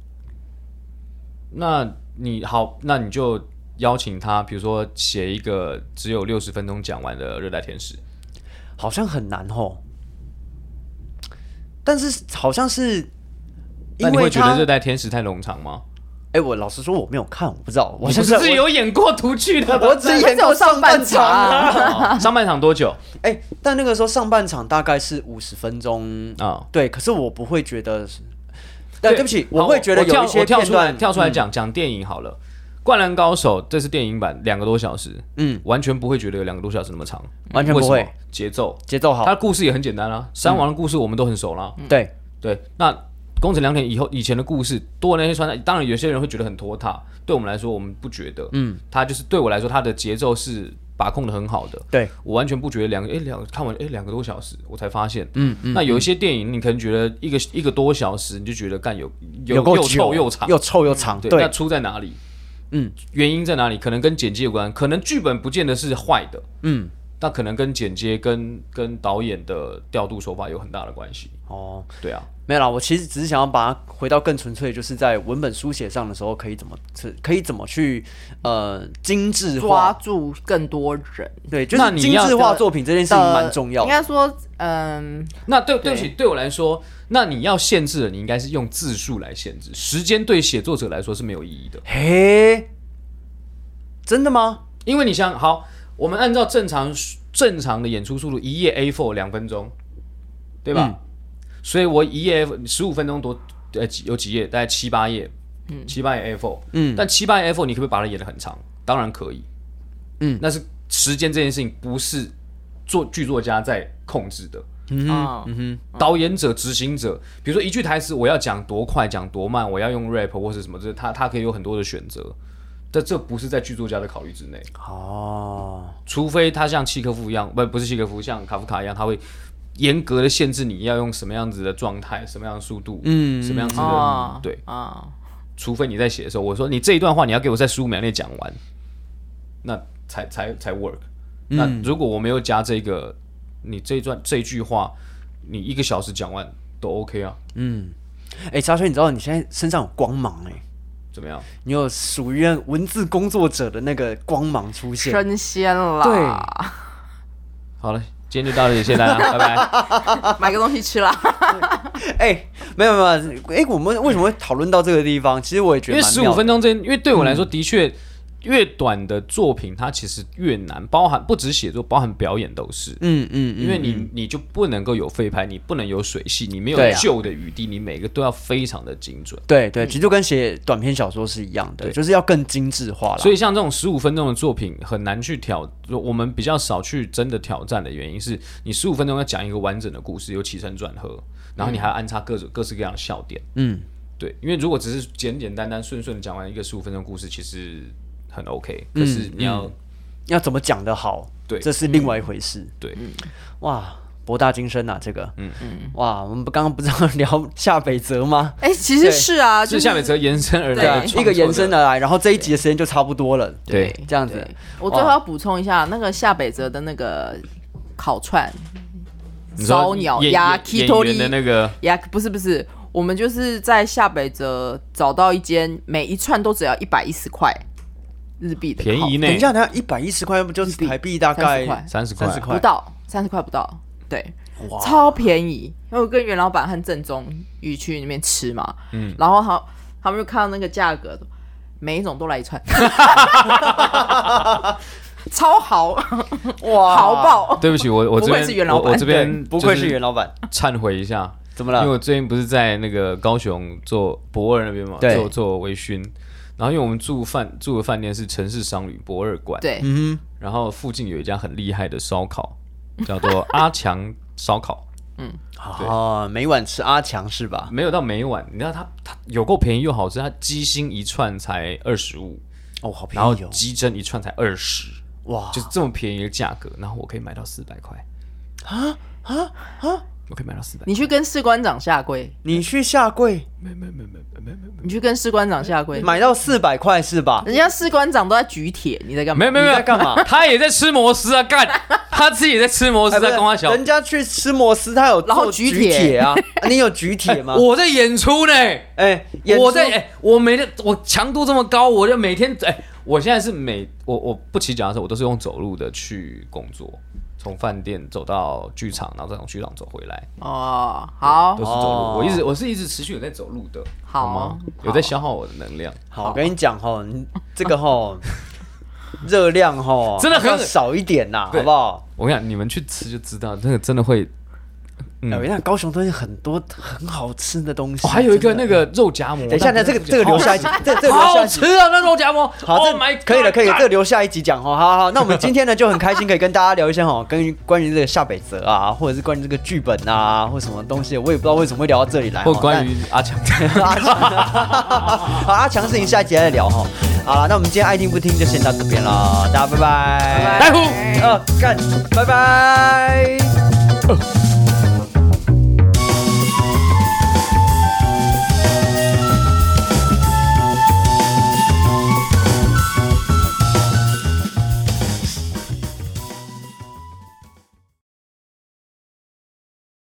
那你好，那你就邀请他，比如说写一个只有六十分钟讲完的《热带天使》。好像很难哦。但是好像是因为那你会觉得《热带天使》太冗长吗？哎、我老实说我没有看，我不知道。我你不是有演过图剧的吗？我只演过上半场啊。哦上半场多久 哎、但那个时候上半场大概是五十分钟，啊？对。可是我不会觉得是，对，对不起，好我会觉得有跳一些我跳出来片段嗯跳出来讲讲电影好了，《灌篮高手》这是电影版，两个多小时，嗯，完全不会觉得有两个多小时那么长，完全不会为什么节奏。节奏好它，的故事也很简单啊，三王的故事我们都很熟啦。对，对，那宫城良田以后以前的故事多了那些穿插，当然有些人会觉得很拖沓，对我们来说我们不觉得，嗯，他就是对我来说他的节奏是把控的很好的，对，我完全不觉得两个诶两看完诶两个多小时，我才发现，嗯嗯，那有一些电影你可能觉得一个一个多小时，你就觉得干有有够臭又长，又臭又长，对，那，出在哪里？嗯，原因在哪里？可能跟剪接有关，可能剧本不见得是坏的，嗯，那可能跟剪接跟跟导演的调度手法有很大的关系。哦，对啊，没有啦，我其实只是想要把它回到更纯粹，就是在文本书写上的时候，可以怎么是可以怎么去呃精致抓，住更多人。对，就是那你要精致化作品这件事情蛮重要的。应该说，嗯，那对对。不起，对对我来说，那你要限制的，你应该是用字数来限制，时间对写作者来说是没有意义的，嘿，真的吗？因为你想好，我们按照正常正常的演出速度，一页 A4 两分钟，对吧？嗯所以我一页十五分钟多，呃，几有几页，大概七八页，嗯，七八页 A4，嗯。但七八页 A4 你可不可以把它演得很长？当然可以，嗯，那是时间这件事情不是做剧作家在控制的，啊，导演者、执行者，比如说一句台词，我要讲多快、讲多慢，我要用 rap 或是什么，这他他可以有很多的选择。但这不是在剧作家的考虑之内。哦，除非他像契科夫一样，不不是契科夫，像卡夫卡一样，他会严格的限制你要用什么样子的状态，什么样的速度，嗯什么样子的、啊，对。啊，除非你在写的时候，我说你这一段话你要给我在十五秒内讲完，那才才才 work。那如果我没有加这个，你这一段这一句话，你一个小时讲完都 OK 啊？嗯哎，沙吹，你知道你现在身上有光芒哎、怎么样？你有属于文字工作者的那个光芒出现。升仙了，对好了，今天就到这里，谢谢大家，拜拜。买个东西吃了。哎、没有没有，哎、我们为什么会讨论到这个地方？其实我也觉得因为十五分钟这，因为对我来说，的确越短的作品，它其实越难，包含不止写作，包含表演都是。嗯嗯，嗯因为你你就不能够有废拍，你不能有水戏，你没有旧的余地，你每个都要非常的精准。对对，其实就跟写短篇小说是一样的，就是要更精致化了。所以像这种十五分钟的作品很难去挑，我们比较少去真的挑战的原因是你十五分钟要讲一个完整的故事，有起承转合，然后你还要安插各种各式各样的笑点。嗯，对，因为如果只是简简单单顺顺的讲完一个十五分钟故事，其实很 OK。可是你要、要怎么讲的好，对。这是另外一回事。对，哇，博大精深啊，这个，嗯。嗯，哇，我们不刚刚不是要聊夏北泽吗？哎，其实是啊，就是夏北泽延伸而来一个延伸而来，然后这一集的时间就差不多了。对。这样子，我最后要补充一下，那个夏北泽的那个烤串。烧鸟鸭演演 Kitori 的那个？鸭，不是不是，我们就是在夏北泽找到一间，每一串都只要一百一十块日币的，便宜呢等一下，等一下，一百一十块不就是台币大概三十块。三十块？不到三十块不到，对，哇。超便宜。因为我跟袁老板和正宗一起去那边吃嘛，嗯，然后他他们就看到那个价格，每一种都来一串，超豪，哇。豪！爆！对不起，我我这不愧是袁边老板。我我这边不愧是袁老板，忏悔一下，怎么了？因为？我最近不是在那个高雄做博二那边嘛，做做微醺，然后因为我们住饭住的饭店是城市商旅博二馆，，对，嗯然后附近有一家很厉害的烧烤，叫做阿强烧烤，嗯，哦，每晚吃阿强是吧？没有到每晚，你知道它它有够便宜又好吃，它鸡心一串才二十五，哦，好便然后宜哦！鸡胗一串才二十，哇，就是这么便宜的价格，然后我可以买到四百块，啊？啊？啊！我可以买到四百，你去跟士官长下跪，你去下跪没没没没没没没你去跟士官长下跪，买到四百块是吧？人家士官长都在举铁，你在干嘛？没有没有没有干嘛 他也在吃摩斯啊，干，他自己也在吃摩斯，哎不是在跟他小。人家去吃摩斯，他有然后举举铁铁啊，啊你有举铁吗？我在演出呢，哎，演出我在哎、我每天我强度这么高，我就每天哎、我现在是每我我不骑脚踏车，我都是用走路的去工作，从饭店走到剧场，然后再从剧场走回来，哦，好都是走路。哦我一直我是一直持续有在走路的，好吗？有在消耗我的能量。好，我跟你讲哦，你这个吼热量吼 真的很要少一点呐，好对不好？我跟你讲，你们去吃就知道，那个真的会。嗯哎我跟你讲，高雄东西很多很好吃的东西，哦，还有一个那个肉夹馍，等一下，等一下这个这个留下一集，这这留好吃。啊，那肉夹馍。好，Oh 这 my 可以了，可以这个留下一集讲哦。好好好，那我们今天呢就很开心，可以跟大家聊一下哈，跟关于这个夏北泽啊，或者是关于这个剧本啊，或什么东西，我也不知道为什么会聊到这里来。或哈关于阿强，阿强，好阿强事情下一集再聊哈。好了，那我们今天爱听不听就先到这边了，大家拜拜。来呼。呃，干，拜拜。